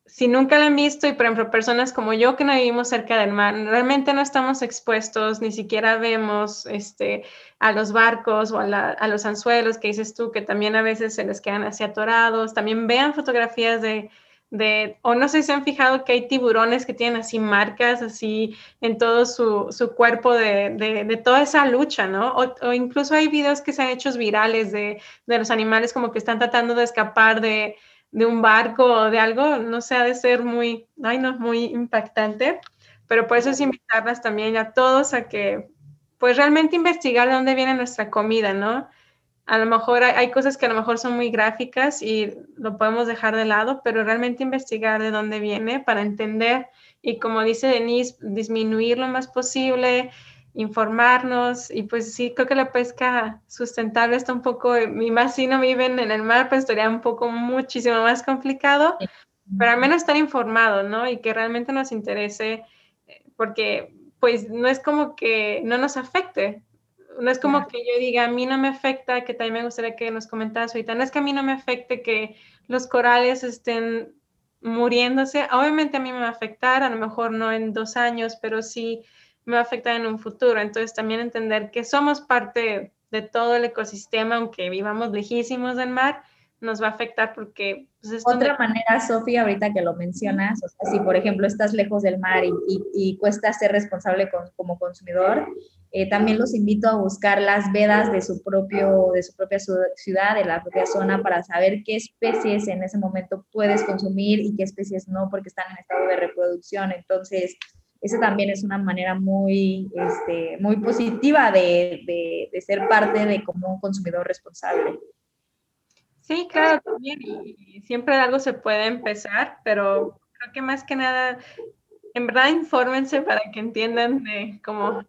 si nunca la han visto y por ejemplo personas como yo que no vivimos cerca del mar, realmente no estamos expuestos, ni siquiera vemos este, a los barcos o a, a los anzuelos que dices tú, que también a veces se les quedan así atorados. También vean fotografías de de, o no sé si se han fijado que hay tiburones que tienen así marcas así en todo su, su cuerpo de, de, de, toda esa lucha, ¿no? O, o, incluso hay videos que se han hecho virales de, de los animales como que están tratando de escapar de, un barco o de algo, no sé, ha de ser muy, ay no, muy impactante, pero por eso es invitarlas también a todos a que, pues realmente investigar de dónde viene nuestra comida, ¿no? A lo mejor hay, cosas que a lo mejor son muy gráficas y lo podemos dejar de lado, pero realmente investigar de dónde viene para entender y como dice Denise, disminuir lo más posible, informarnos y pues sí, creo que la pesca sustentable está un poco, y más si no viven en el mar, pues estaría un poco muchísimo más complicado, pero al menos estar informado, ¿no? Y que realmente nos interese, eh, porque pues no es como que no nos afecte, no es como que yo diga, a mí no me afecta, que también me gustaría que nos comentaras ahorita, no es que a mí no me afecte que los corales estén muriéndose, obviamente a mí me va a afectar, a lo mejor no en dos años, pero sí me va a afectar en un futuro. Entonces también entender que somos parte de todo el ecosistema, aunque vivamos lejísimos del mar, nos va a afectar porque... Pues, Otra manera, Sofía, ahorita que lo mencionas, o sea, si por ejemplo estás lejos del mar y, cuesta ser responsable como consumidor, eh, también los invito a buscar las vedas de su, propio, de su propia ciudad, de la propia zona, para saber qué especies en ese momento puedes consumir y qué especies no, porque están en estado de reproducción. Entonces, esa también es una manera muy, este, muy positiva de, de, ser parte de como un consumidor responsable. Sí, claro, también. Y siempre algo se puede empezar, pero creo que más que nada, en verdad, infórmense para que entiendan de cómo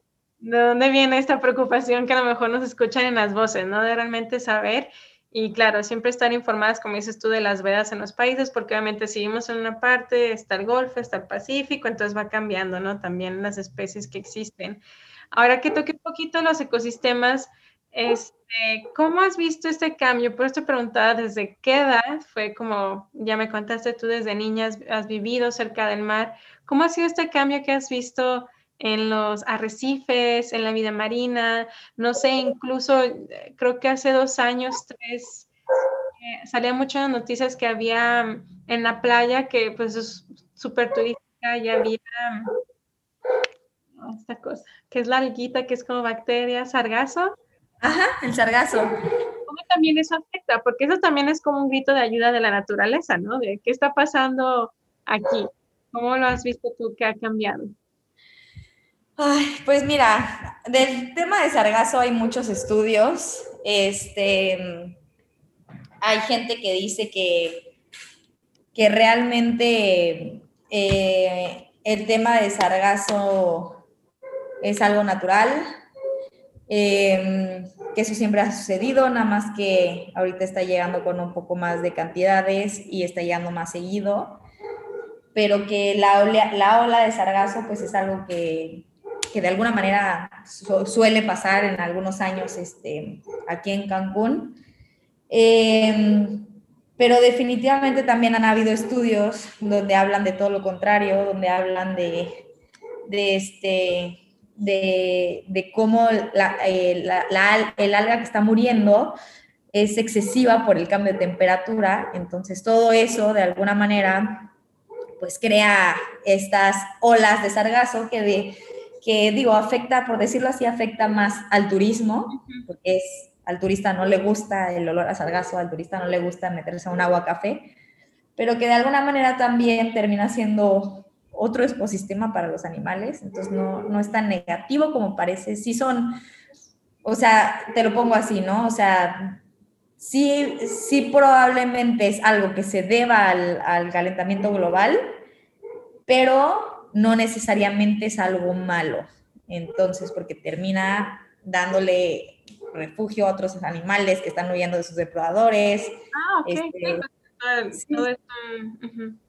de dónde viene esta preocupación que a lo mejor nos escuchan en las voces, ¿no? De realmente saber y claro, siempre estar informadas, como dices tú, de las vedas en los países, porque obviamente si vivimos en una parte, está el Golfo, está el Pacífico, entonces va cambiando, ¿no? También las especies que existen. Ahora que toque un poquito los ecosistemas, este, ¿cómo has visto este cambio? Por esto preguntaba, ¿desde qué edad fue como, ya me contaste tú, desde niña has vivido cerca del mar? ¿Cómo ha sido este cambio que has visto en los arrecifes, en la vida marina, no sé, incluso eh, creo que hace dos años, tres, eh, salían muchas noticias que había mm, en la playa, que pues es súper turística, y había mm, esta cosa, que es la alguita, que es como bacteria, sargazo. Ajá, el sargazo. ¿Cómo también eso afecta? Porque eso también es como un grito de ayuda de la naturaleza, ¿no? De qué está pasando aquí. ¿Cómo lo has visto tú que ha cambiado? Ay, pues mira, del tema de sargazo hay muchos estudios. Este, hay gente que dice que, que realmente eh, el tema de sargazo es algo natural, em, que eso siempre ha sucedido, nada más que ahorita está llegando con un poco más de cantidades y está llegando más seguido, pero que la la ola de sargazo pues es algo que, que de alguna manera suele pasar en algunos años este, aquí en Cancún. Em, pero definitivamente también han habido estudios donde hablan de todo lo contrario, donde hablan de, este, de, de cómo la, eh, el alga que está muriendo es excesiva por el cambio de temperatura. Entonces, todo eso, de alguna manera, pues crea estas olas de sargazo que de, que digo, afecta, por decirlo así, afecta más al turismo, porque es, al turista no le gusta el olor a sargazo, al turista no le gusta meterse a un agua café, pero que de alguna manera también termina siendo otro ecosistema para los animales, entonces no, no es tan negativo como parece, sí son, o sea, te lo pongo así, ¿no? O sea, sí, sí probablemente es algo que se deba al, al calentamiento global, pero no necesariamente es algo malo. Entonces, porque termina dándole refugio a otros animales que están huyendo de sus depredadores. Ah, ok. Este,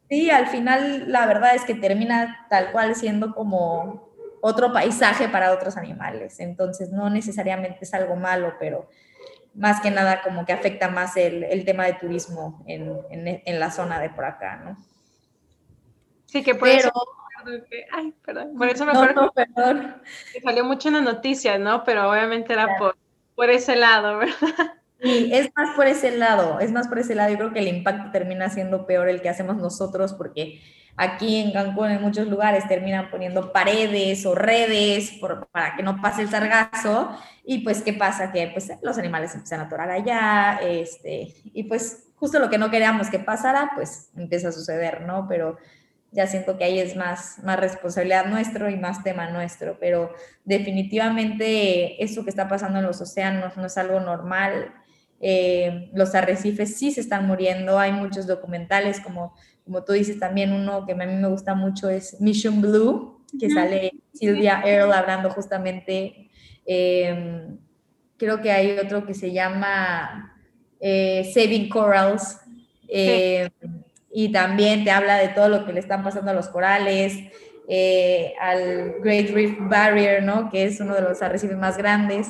sí, al final la verdad es que termina tal cual siendo como otro paisaje para otros animales. Entonces, no necesariamente es algo malo, pero más que nada como que afecta más el, tema de turismo en, en, la zona de por acá, ¿no? Sí, que por eso ay, perdón, por eso me acuerdo que salió mucho en las noticias, ¿no? Pero obviamente era por, por ese lado, ¿verdad? Sí, es más por ese lado, es más por ese lado. Yo creo que el impacto termina siendo peor el que hacemos nosotros porque aquí en Cancún en muchos lugares terminan poniendo paredes o redes para que no pase el sargazo y pues qué pasa que pues los animales empiezan a atorar allá este y pues justo lo que no queríamos que pasara pues empieza a suceder, ¿no? Pero ya siento que ahí es más, más responsabilidad nuestro y más tema nuestro, pero definitivamente eso que está pasando en los océanos no es algo normal. eh, los arrecifes sí se están muriendo, hay muchos documentales como, como tú dices también, uno que a mí me gusta mucho es Mission Blue, que sale Silvia Earle hablando justamente, em, creo que hay otro que se llama eh, Saving Corals, em, y también te habla de todo lo que le están pasando a los corales, eh, al Great Reef Barrier, ¿no? Que es uno de los arrecifes más grandes.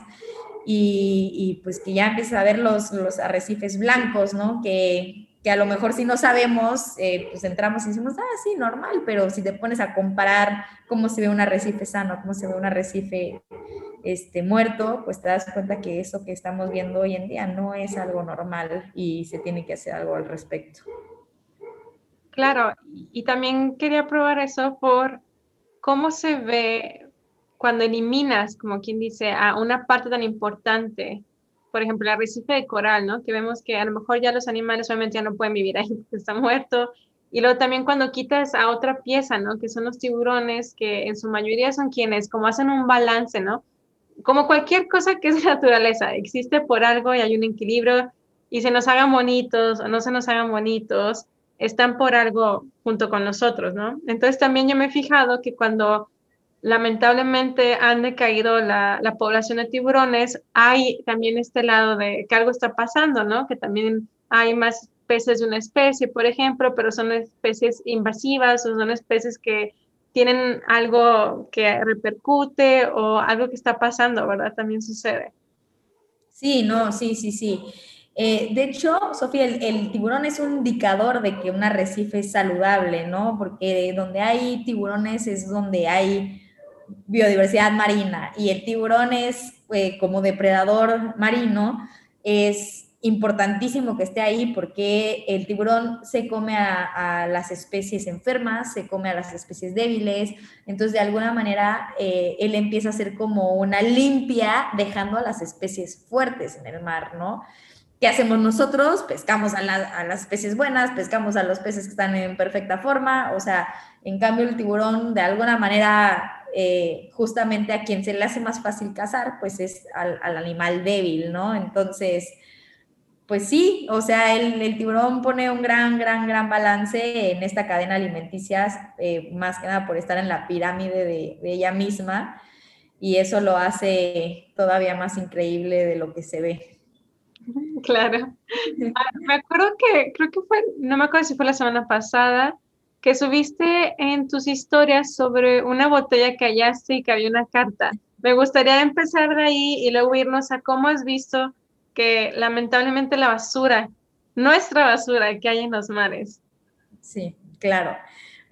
Y, pues que ya empieza a ver los, los arrecifes blancos, ¿no? Que, que, a lo mejor si no sabemos, eh, pues entramos y decimos, ah, sí, normal, pero si te pones a comparar cómo se ve un arrecife sano, cómo se ve un arrecife este, muerto, pues te das cuenta que eso que estamos viendo hoy en día no es algo normal y se tiene que hacer algo al respecto. Claro, y también quería probar eso por cómo se ve cuando eliminas, como quien dice, a una parte tan importante, por ejemplo, el arrecife de coral, ¿no? Que vemos que a lo mejor ya los animales obviamente ya no pueden vivir ahí porque está muerto. Y luego también cuando quitas a otra pieza, ¿no? Que son los tiburones, que en su mayoría son quienes como hacen un balance, ¿no? Como cualquier cosa que es naturaleza, existe por algo y hay un equilibrio y se nos hagan bonitos o no se nos hagan bonitos, están por algo junto con nosotros, ¿no? Entonces también yo me he fijado que cuando lamentablemente han decaído la, la, población de tiburones, hay también este lado de que algo está pasando, ¿no? Que también hay más peces de una especie, por ejemplo, pero son especies invasivas o son especies que tienen algo que repercute o algo que está pasando, ¿verdad? También sucede. Sí, no, sí, sí, sí. Eh, de hecho, Sofía, el, tiburón es un indicador de que un arrecife es saludable, ¿no? Porque donde hay tiburones es donde hay biodiversidad marina y el tiburón es eh, como depredador marino, es importantísimo que esté ahí porque el tiburón se come a, las especies enfermas, se come a las especies débiles, entonces de alguna manera eh, él empieza a ser como una limpia dejando a las especies fuertes en el mar, ¿no? ¿Qué hacemos nosotros? Pescamos a, las especies buenas, pescamos a los peces que están en perfecta forma, o sea, en cambio el tiburón de alguna manera, eh, justamente a quien se le hace más fácil cazar, pues es al, animal débil, ¿no? Entonces, pues sí, o sea, el, tiburón pone un gran, gran, gran balance en esta cadena alimenticia, eh, más que nada por estar en la pirámide de, de ella misma, y eso lo hace todavía más increíble de lo que se ve. Claro. Ah, me acuerdo que, creo que fue, no me acuerdo si fue la semana pasada, que subiste en tus historias sobre una botella que hallaste y que había una carta. Me gustaría empezar de ahí y luego irnos a cómo has visto que lamentablemente la basura, nuestra basura que hay en los mares. Sí, claro.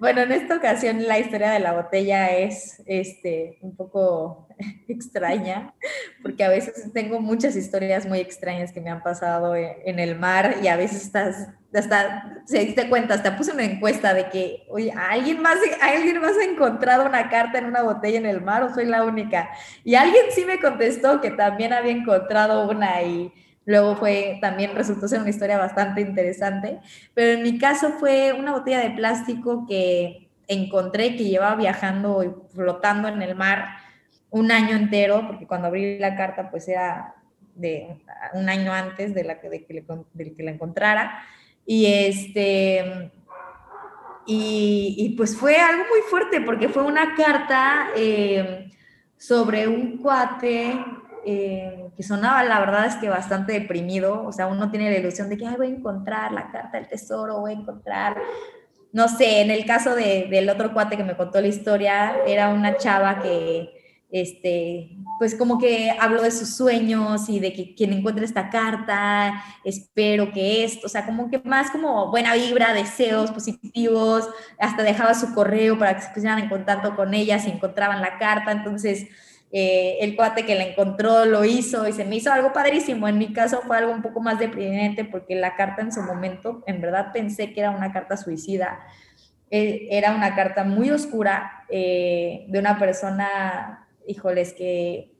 Bueno, en esta ocasión la historia de la botella es este, un poco extraña, porque a veces tengo muchas historias muy extrañas que me han pasado en, el mar y a veces estás, hasta se diste cuenta, hasta puse una encuesta de que, oye, ¿alguien más, ¿alguien más ha encontrado una carta en una botella en el mar o soy la única? Y alguien sí me contestó que también había encontrado una y Luego fue, también resultó ser una historia bastante interesante, pero en mi caso fue una botella de plástico que encontré que llevaba viajando y flotando en el mar un año entero, porque cuando abrí la carta pues era de un año antes de la que, de que, le, que la encontrara. Y este, y, pues fue algo muy fuerte porque fue una carta eh, sobre un cuate eh, que sonaba, la verdad es que bastante deprimido, o sea, uno tiene la ilusión de que Ay, voy a encontrar la carta del tesoro, voy a encontrar, no sé, en el caso de, del otro cuate que me contó la historia, era una chava que, este, pues como que habló de sus sueños y de que quien encuentre esta carta, espero que esto, o sea, como que más como buena vibra, deseos positivos, hasta dejaba su correo para que se pusieran en contacto con ella si encontraban la carta, entonces eh, el cuate que la encontró lo hizo y se me hizo algo padrísimo. En mi caso fue algo un poco más deprimente porque la carta en su momento, en verdad pensé que era una carta suicida. Eh, era una carta muy oscura eh, de una persona, híjoles, que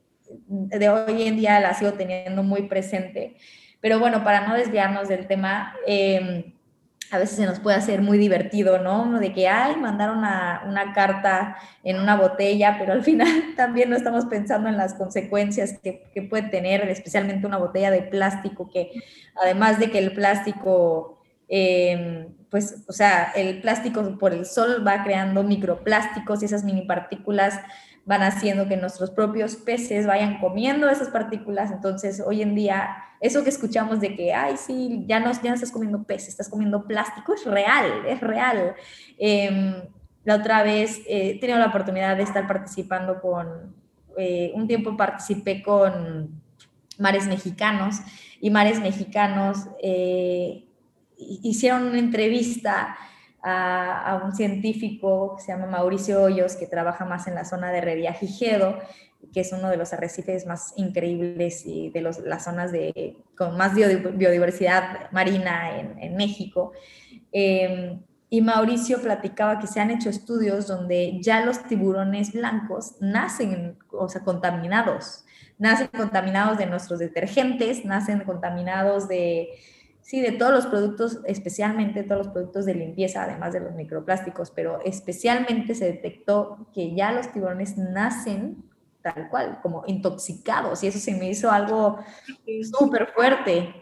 de hoy en día la sigo teniendo muy presente. Pero bueno, para no desviarnos del tema, em, a veces se nos puede hacer muy divertido, ¿no? De que, ay, mandaron una, carta en una botella, pero al final también no estamos pensando en las consecuencias que, puede tener, especialmente una botella de plástico, que además de que el plástico, eh, pues, o sea, el plástico por el sol va creando microplásticos y esas mini partículas van haciendo que nuestros propios peces vayan comiendo esas partículas. Entonces, hoy en día, eso que escuchamos de que, ay, sí, ya no, ya estás comiendo peces, estás comiendo plástico, es real, es real. Em, la otra vez eh, he tenido la oportunidad de estar participando con, eh, un tiempo participé con Mares Mexicanos y Mares Mexicanos eh, hicieron una entrevista a, un científico que se llama Mauricio Hoyos, que trabaja más en la zona de Reviajigedo, que es uno de los arrecifes más increíbles y de las zonas de, con más biodiversidad marina en, en México. Em, y Mauricio platicaba que se han hecho estudios donde ya los tiburones blancos nacen, o sea, contaminados. Nacen contaminados de nuestros detergentes, nacen contaminados de, Sí, de todos los productos, especialmente todos los productos de limpieza, además de los microplásticos, pero especialmente se detectó que ya los tiburones nacen tal cual, como intoxicados, y eso se me hizo algo súper fuerte.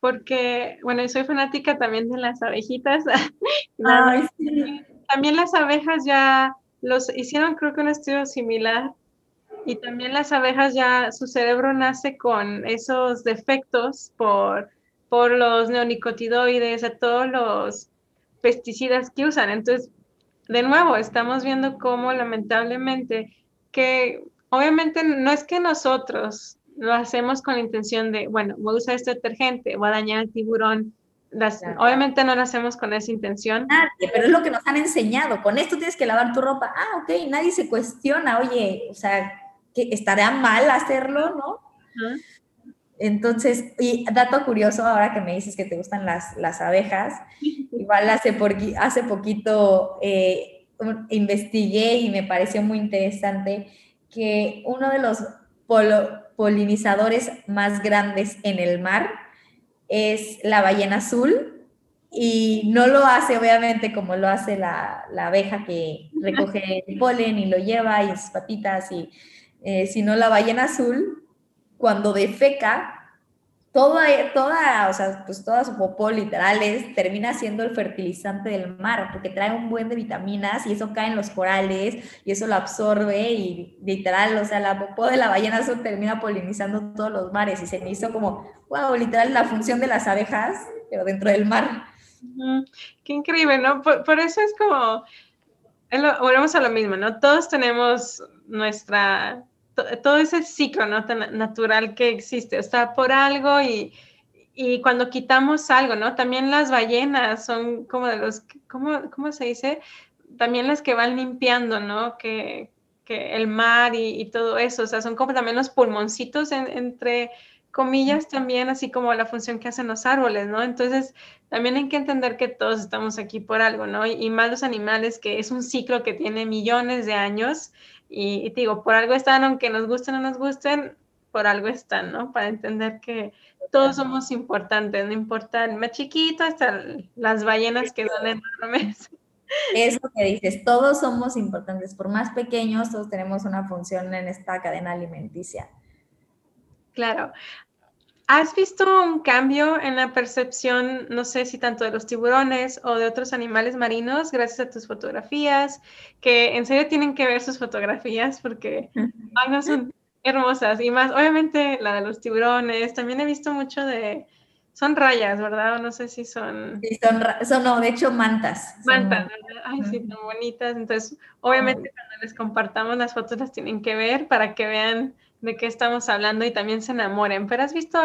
Porque, bueno, soy fanática también de las abejitas. También las abejas ya los hicieron, creo que un estudio similar, y también las abejas ya, su cerebro nace con esos defectos por por los neonicotidoides, a todos los pesticidas que usan. Entonces, de nuevo, estamos viendo cómo lamentablemente que obviamente no es que nosotros lo hacemos con la intención de, bueno, voy a usar este detergente, voy a dañar al tiburón. Obviamente no lo hacemos con esa intención. Nadie, pero es lo que nos han enseñado. Con esto tienes que lavar tu ropa. Ah, ok, nadie se cuestiona, oye, o sea, que estaría mal hacerlo, ¿no? Entonces, y dato curioso, ahora que me dices que te gustan las, las abejas, igual hace, por, hace poquito eh, investigué y me pareció muy interesante que uno de los polinizadores más grandes en el mar es la ballena azul y no lo hace obviamente como lo hace la, la abeja que recoge el polen y lo lleva y sus patitas, y, eh, sino la ballena azul cuando defeca, toda, toda, o sea, pues toda su popó literal es, termina siendo el fertilizante del mar, porque trae un buen de vitaminas y eso cae en los corales y eso lo absorbe y literal, o sea, la popó de la ballena azul termina polinizando todos los mares y se me hizo como, wow, literal la función de las abejas, pero dentro del mar. Qué increíble, ¿no? Por, eso es como, volvemos a lo mismo, ¿no? Todos tenemos nuestra todo ese ciclo ¿no? tan natural que existe, está por algo y, y, cuando quitamos algo, ¿no? También las ballenas son como de los, ¿cómo, cómo se dice? También las que van limpiando, ¿no? Que, que el mar y, y, todo eso, o sea, son como también los pulmoncitos entre comillas también, así como la función que hacen los árboles, ¿no? Entonces, también hay que entender que todos estamos aquí por algo, ¿no? Y, y más los animales, que es un ciclo que tiene millones de años y, te digo, por algo están, aunque nos gusten o no nos gusten, por algo están, ¿no? Para entender que todos somos importantes, no importa el más chiquito hasta las ballenas que son enormes. Eso que dices, todos somos importantes, por más pequeños, todos tenemos una función en esta cadena alimenticia. Claro. ¿Has visto un cambio en la percepción, no sé si tanto de los tiburones o de otros animales marinos, gracias a tus fotografías? Que en serio tienen que ver sus fotografías porque ay, son hermosas. Y más, obviamente, la de los tiburones. También he visto mucho de. Son rayas, ¿verdad? no sé si son. Sí, son, son no, de hecho, mantas. Mantas, ¿verdad? Ay, sí, tan bonitas. Entonces, obviamente, cuando les compartamos las fotos, las tienen que ver para que vean de qué estamos hablando y también se enamoren. Pero has visto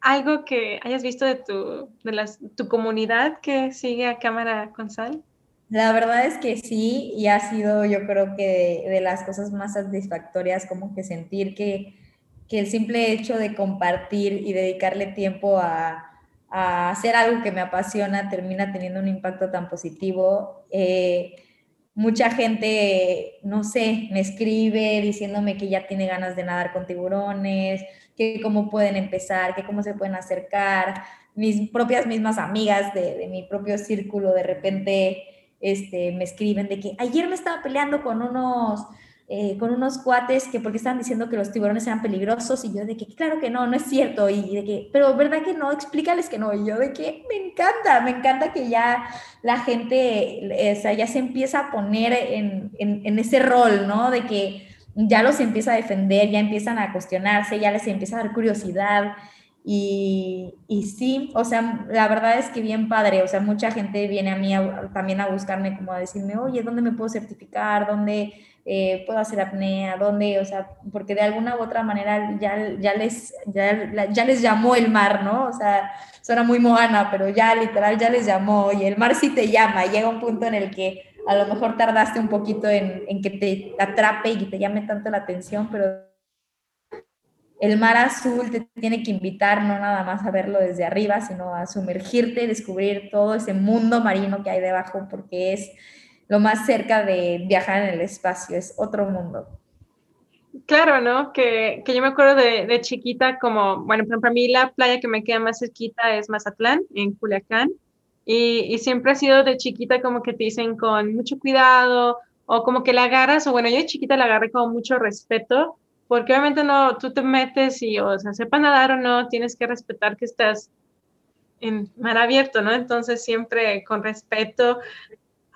algo que hayas visto de tu, de tu comunidad que sigue a Cámara con Sal? La verdad es que sí, y ha sido yo creo que de, las cosas más satisfactorias como que sentir que, el simple hecho de compartir y dedicarle tiempo a, hacer algo que me apasiona termina teniendo un impacto tan positivo. Eh, mucha gente, no sé, me escribe diciéndome que ya tiene ganas de nadar con tiburones, que cómo pueden empezar, que cómo se pueden acercar. mis propias mismas amigas de, mi propio círculo de repente este, me escriben de que ayer me estaba peleando con unos eh, con unos cuates que porque estaban diciendo que los tiburones eran peligrosos y yo de que claro que no, no es cierto y de que, pero verdad que no, explícales que no y yo de que me encanta, me encanta que ya la gente, o sea, ya se empieza a poner en, en, en ese rol, ¿no? De que ya los empieza a defender, ya empiezan a cuestionarse, ya les empieza a dar curiosidad. Y, y, sí, o sea, la verdad es que bien padre, o sea, mucha gente viene a mí también a buscarme como a decirme, oye, ¿dónde me puedo certificar? ¿Dónde eh, puedo hacer apnea, dónde, o sea, porque de alguna u otra manera ya, ya, les, ya, ya, les llamó el mar, ¿no? O sea, suena muy moana, pero ya literal ya les llamó y el mar sí te llama, llega un punto en el que a lo mejor tardaste un poquito en, en que te atrape y te llame tanto la atención, pero el mar azul te tiene que invitar no nada más a verlo desde arriba, sino a sumergirte, descubrir todo ese mundo marino que hay debajo, porque es lo más cerca de viajar en el espacio, es otro mundo. Claro, ¿no? Que, que yo me acuerdo de, de, chiquita como, bueno, para mí la playa que me queda más cerquita es Mazatlán, en Culiacán, y, y, siempre ha sido de chiquita como que te dicen con mucho cuidado, o como que la agarras, o bueno, yo de chiquita la agarré con mucho respeto, porque obviamente no, tú te metes y, o sea, sepa nadar o no, tienes que respetar que estás en mar abierto, ¿no? Entonces siempre con respeto,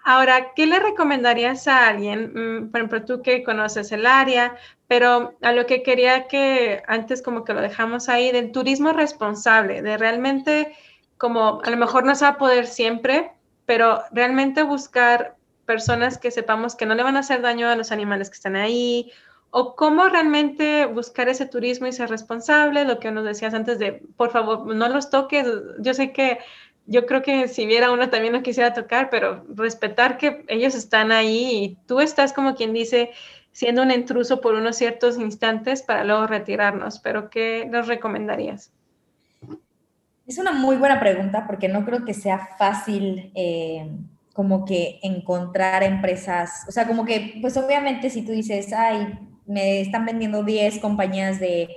Ahora, ¿qué le recomendarías a alguien? Mm, por ejemplo, tú que conoces el área, pero a lo que quería que antes como que lo dejamos ahí, del turismo responsable, de realmente como a lo mejor no se va a poder siempre, pero realmente buscar personas que sepamos que no le van a hacer daño a los animales que están ahí, o cómo realmente buscar ese turismo y ser responsable, lo que nos decías antes de, por favor, no los toques. Yo sé que yo creo que si viera uno también lo quisiera tocar, pero respetar que ellos están ahí y tú estás como quien dice siendo un intruso por unos ciertos instantes para luego retirarnos. Pero ¿qué nos recomendarías? Es una muy buena pregunta porque no creo que sea fácil eh, como que encontrar empresas, o sea, como que, pues obviamente si tú dices, ay, me están vendiendo 10 compañías de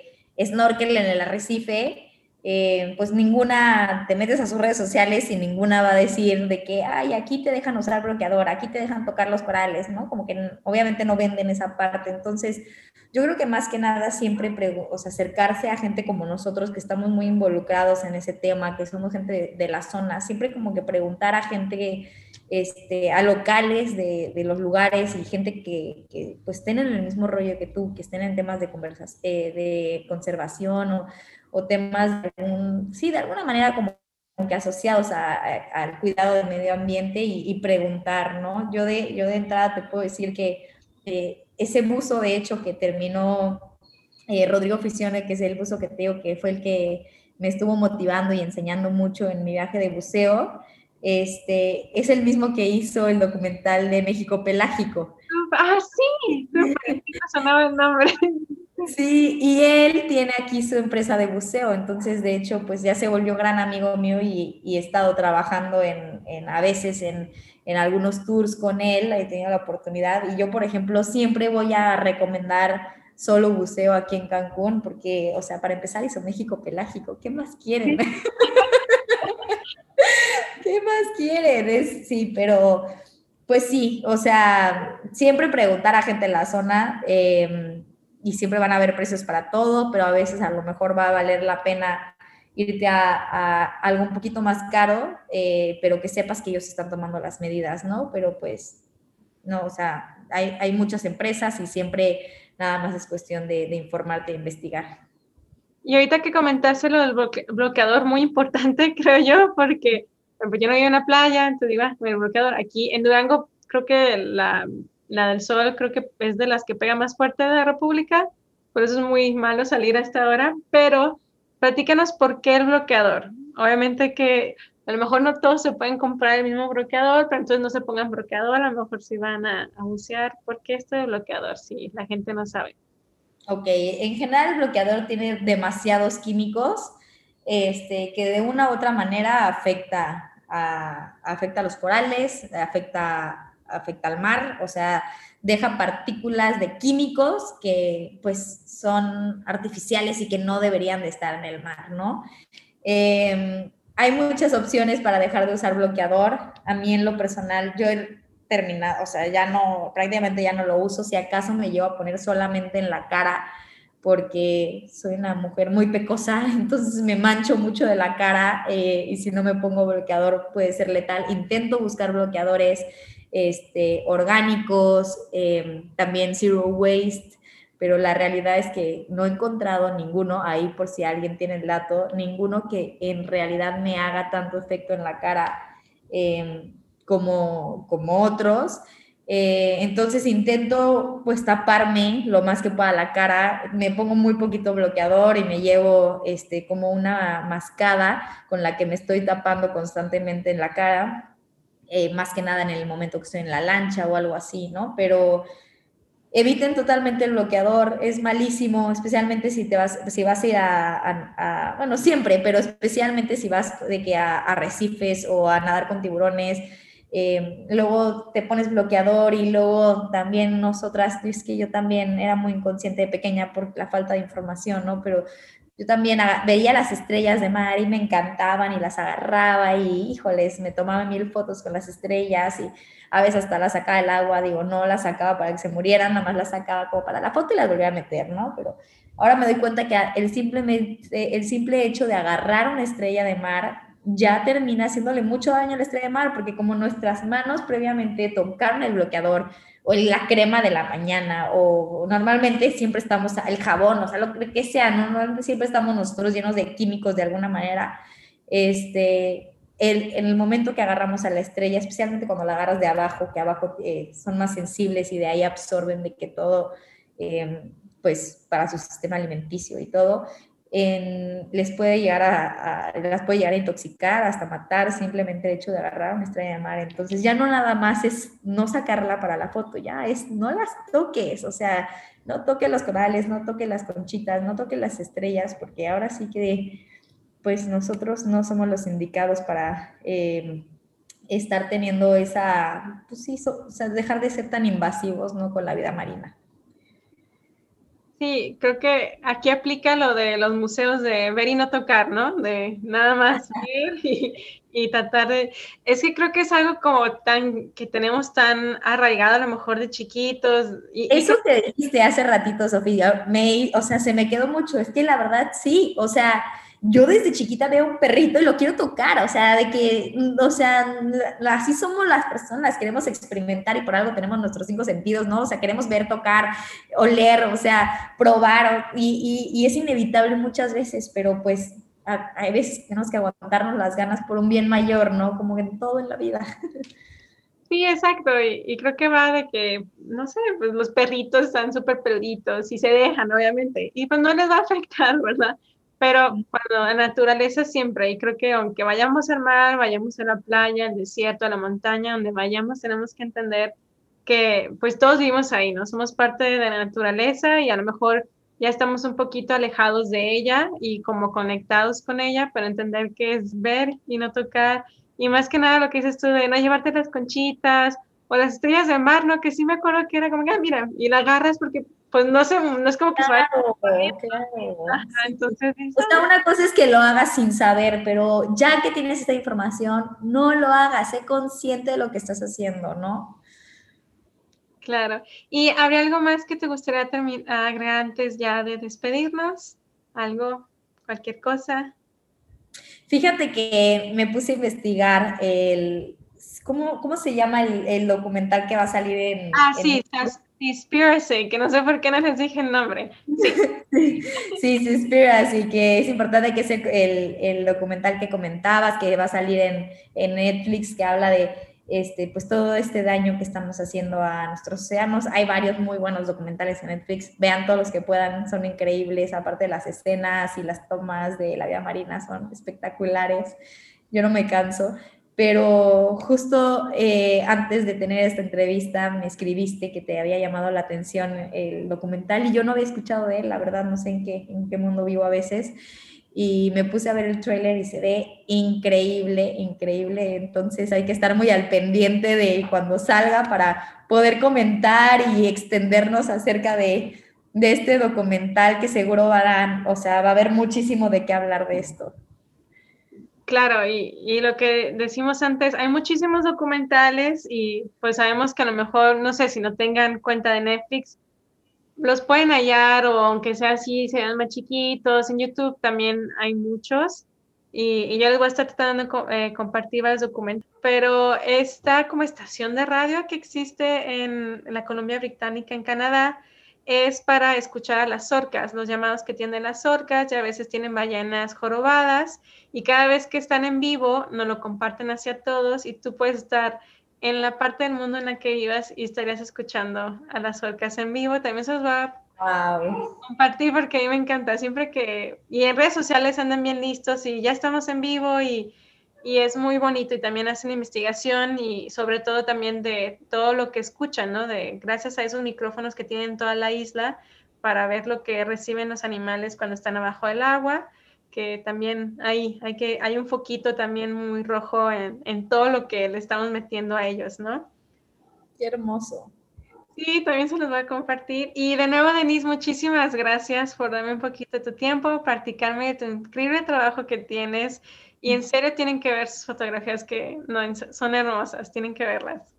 snorkel en el arrecife, eh, pues ninguna, te metes a sus redes sociales y ninguna va a decir de que, ay, aquí te dejan usar bloqueador, aquí te dejan tocar los corales, ¿no? Como que obviamente no venden esa parte. Entonces, yo creo que más que nada siempre, o sea, acercarse a gente como nosotros que estamos muy involucrados en ese tema, que somos gente de, la zona, siempre como que preguntar a gente, este, a locales de, de los lugares y gente que, que, pues estén en el mismo rollo que tú, que estén en temas de, conversación, eh, de conservación o o temas, de sí, de alguna manera como que asociados al cuidado del medio ambiente y, preguntar, ¿no? Yo de, yo de entrada te puedo decir que eh, ese buzo, de hecho, que terminó eh, Rodrigo Fisione, que es el buzo que te digo que fue el que me estuvo motivando y enseñando mucho en mi viaje de buceo, este, es el mismo que hizo el documental de México Pelágico. Ah, sí, sonaba el nombre. Sí, y él tiene aquí su empresa de buceo, entonces de hecho pues ya se volvió gran amigo mío y, he estado trabajando en, en a veces en, en, algunos tours con él, he tenido la oportunidad y yo por ejemplo siempre voy a recomendar solo buceo aquí en Cancún porque, o sea, para empezar hizo México pelágico, ¿qué más quieren? ¿Qué más quieren? Es, sí, pero pues sí, o sea, siempre preguntar a gente en la zona. Eh, y siempre van a haber precios para todo, pero a veces a lo mejor va a valer la pena irte a, algo un poquito más caro, eh, pero que sepas que ellos están tomando las medidas, ¿no? Pero pues, no, o sea, hay, hay muchas empresas y siempre nada más es cuestión de, de informarte e investigar. Y ahorita que comentaste lo del bloqueador, muy importante, creo yo, porque yo no vivo en la playa, entonces digo, ah, el bloqueador, aquí en Durango creo que la la del sol creo que es de las que pega más fuerte de la República, por eso es muy malo salir a esta hora, pero platícanos por qué el bloqueador. Obviamente que a lo mejor no todos se pueden comprar el mismo bloqueador, pero entonces no se pongan bloqueador, a lo mejor si van a, a bucear. ¿Por qué este bloqueador? Si la gente no sabe. Ok, en general el bloqueador tiene demasiados químicos este, que de una u otra manera afecta a, afecta a los corales, afecta afecta al mar, o sea, deja partículas de químicos que pues son artificiales y que no deberían de estar en el mar, ¿no? Em, hay muchas opciones para dejar de usar bloqueador. A mí en lo personal, yo he terminado, o sea, ya no, prácticamente ya no lo uso. Si acaso me llevo a poner solamente en la cara porque soy una mujer muy pecosa, entonces me mancho mucho de la cara eh, y si no me pongo bloqueador puede ser letal. Intento buscar bloqueadores este, orgánicos, eh, también zero waste, pero la realidad es que no he encontrado ninguno, ahí por si alguien tiene el dato, ninguno que en realidad me haga tanto efecto en la cara em, como, como otros. Eh, entonces intento pues taparme lo más que pueda la cara, me pongo muy poquito bloqueador y me llevo este, como una mascada con la que me estoy tapando constantemente en la cara, eh, más que nada en el momento que estoy en la lancha o algo así, ¿no? Pero eviten totalmente el bloqueador, es malísimo, especialmente si te vas, si vas a ir a, bueno, siempre, pero especialmente si vas de que a, arrecifes o a nadar con tiburones, eh, luego te pones bloqueador y luego también nosotras, es que yo también era muy inconsciente de pequeña por la falta de información, ¿no? Pero yo también veía las estrellas de mar y me encantaban y las agarraba y, híjoles, me tomaba mil fotos con las estrellas y a veces hasta las sacaba del agua, digo, no las sacaba para que se murieran, nada más las sacaba como para la foto y las volvía a meter, ¿no? Pero ahora me doy cuenta que el simple, el simple hecho de agarrar una estrella de mar ya termina haciéndole mucho daño a la estrella de mar, porque como nuestras manos previamente tocaron el bloqueador o la crema de la mañana, o normalmente siempre estamos, el jabón, o sea, lo que sea, ¿no? Normalmente siempre estamos nosotros llenos de químicos de alguna manera, este, el, en el momento que agarramos a la estrella, especialmente cuando la agarras de abajo, que abajo eh, son más sensibles y de ahí absorben de que todo, eh, pues para su sistema alimenticio y todo, les puede llegar a, las puede llegar a intoxicar, hasta matar, simplemente el hecho de agarrar una estrella de mar. Entonces ya no nada más es no sacarla para la foto, ya es no las toques, o sea, no toque los corales, no toque las conchitas, no toque las estrellas, porque ahora sí que pues nosotros no somos los indicados para eh, estar teniendo esa, pues sí, o sea, dejar de ser tan invasivos, ¿no? Con la vida marina. Sí, creo que aquí aplica lo de los museos de ver y no tocar, ¿no? De nada más ver y, tratar de... Es que creo que es algo como tan, que tenemos tan arraigado a lo mejor de chiquitos. Y, Eso que dijiste hace ratito, Sofía, me, o sea, se me quedó mucho. Es que la verdad sí, o sea, yo desde chiquita veo un perrito y lo quiero tocar, o sea, de que, o sea, así somos las personas, queremos experimentar y por algo tenemos nuestros cinco sentidos, ¿no? O sea, queremos ver, tocar, oler, o sea, probar, y, y, es inevitable muchas veces, pero pues hay veces que tenemos que aguantarnos las ganas por un bien mayor, ¿no? Como en todo en la vida. Sí, exacto, y, creo que va de que, no sé, pues los perritos están súper peluditos y se dejan, obviamente, y pues no les va a afectar, ¿verdad? Pero bueno, la naturaleza siempre, y creo que aunque vayamos al mar, vayamos a la playa, al desierto, a la montaña, donde vayamos, tenemos que entender que pues todos vivimos ahí, ¿no? Somos parte de la naturaleza y a lo mejor ya estamos un poquito alejados de ella y como conectados con ella, pero entender que es ver y no tocar. Y más que nada lo que dices tú de no llevarte las conchitas o las estrellas de mar, ¿no? Que sí me acuerdo que era como, ah, mira, y la agarras porque pues no, sé, no es como que claro, entonces, o sea, una cosa es que lo hagas sin saber, pero ya que tienes esta información, no lo hagas, sé consciente de lo que estás haciendo, ¿no? Claro. ¿Y habría algo más que te gustaría agregar antes ya de despedirnos? ¿Algo? ¿Cualquier cosa? Fíjate que me puse a investigar el... ¿Cómo, cómo se llama el, documental que va a salir en... Ah, sí, Conspiracy, que no sé por qué no les dije el nombre. Sí, sí, Conspiracy, que es importante que ese, el, el, documental que comentabas, que va a salir en, en, Netflix, que habla de este, pues todo este daño que estamos haciendo a nuestros océanos. Hay varios muy buenos documentales en Netflix, vean todos los que puedan, son increíbles, aparte de las escenas y las tomas de la vida marina son espectaculares. Yo no me canso pero justo eh, antes de tener esta entrevista me escribiste que te había llamado la atención el documental y yo no había escuchado de él, la verdad no sé en qué, mundo vivo a veces, y me puse a ver el tráiler y se ve increíble, increíble, entonces hay que estar muy al pendiente de cuando salga para poder comentar y extendernos acerca de, de este documental que seguro va a, o sea, va a haber muchísimo de qué hablar de esto. Claro, y, y, lo que decimos antes, hay muchísimos documentales y pues sabemos que a lo mejor, no sé, si no tengan cuenta de Netflix, los pueden hallar o aunque sea así, sean más chiquitos, en YouTube también hay muchos y, yo les voy a estar tratando de eh, compartir varios documentos, pero esta como estación de radio que existe en la Columbia Británica en Canadá, es para escuchar a las orcas, los llamados que tienen las orcas, y a veces tienen ballenas jorobadas, y cada vez que están en vivo, nos lo comparten hacia todos, y tú puedes estar en la parte del mundo en la que vivas y estarías escuchando a las orcas en vivo. También se los va a compartir porque a mí me encanta. Siempre que, y en redes sociales andan bien listos y ya estamos en vivo y y es muy bonito y también hacen investigación y sobre todo también de todo lo que escuchan, ¿no? De gracias a esos micrófonos que tienen toda la isla para ver lo que reciben los animales cuando están abajo del agua, que también hay, hay, que, hay un foquito también muy rojo en, en todo lo que le estamos metiendo a ellos, ¿no? Qué hermoso. Sí, también se los voy a compartir. Y de nuevo, Denise, muchísimas gracias por darme un poquito de tu tiempo, practicarme de tu increíble trabajo que tienes y en serio tienen que ver sus fotografías que no, son hermosas, tienen que verlas.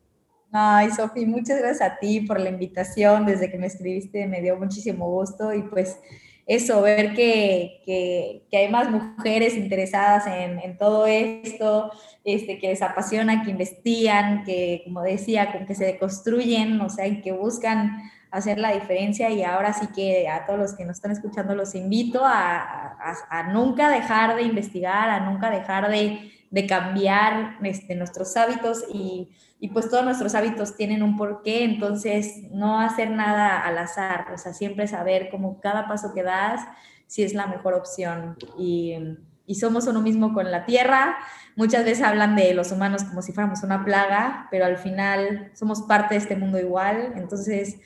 Ay, Sofi, muchas gracias a ti por la invitación. Desde que me escribiste me dio muchísimo gusto y pues eso, ver que, que, hay más mujeres interesadas en, en, todo esto, este, que les apasiona, que investigan, que, como decía, que se deconstruyen, o sea, y que buscan hacer la diferencia. Y ahora sí que a todos los que nos están escuchando los invito a, a, nunca dejar de investigar, a nunca dejar de, de cambiar este, nuestros hábitos y, y, pues todos nuestros hábitos tienen un porqué, entonces no hacer nada al azar, o sea, siempre saber como cada paso que das si es la mejor opción y, y somos uno mismo con la tierra. Muchas veces hablan de los humanos como si fuéramos una plaga, pero al final somos parte de este mundo igual, entonces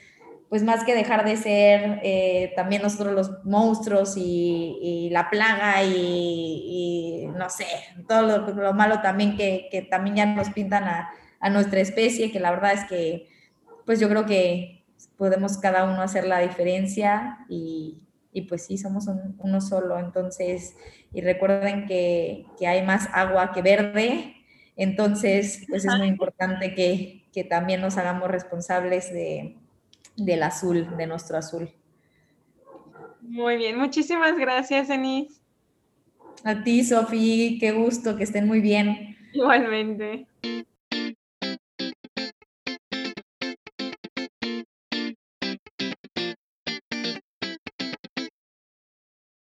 pues más que dejar de ser eh, también nosotros los monstruos y, la plaga y, no sé, todo lo, malo también que, también ya nos pintan a, nuestra especie, que la verdad es que pues yo creo que podemos cada uno hacer la diferencia y, pues sí, somos uno solo, entonces, y recuerden que, hay más agua que verde, entonces pues es muy importante que, que también nos hagamos responsables de del azul, de nuestro azul. Muy bien, muchísimas gracias, Enis. A ti, Sofi, qué gusto, que estén muy bien. Igualmente.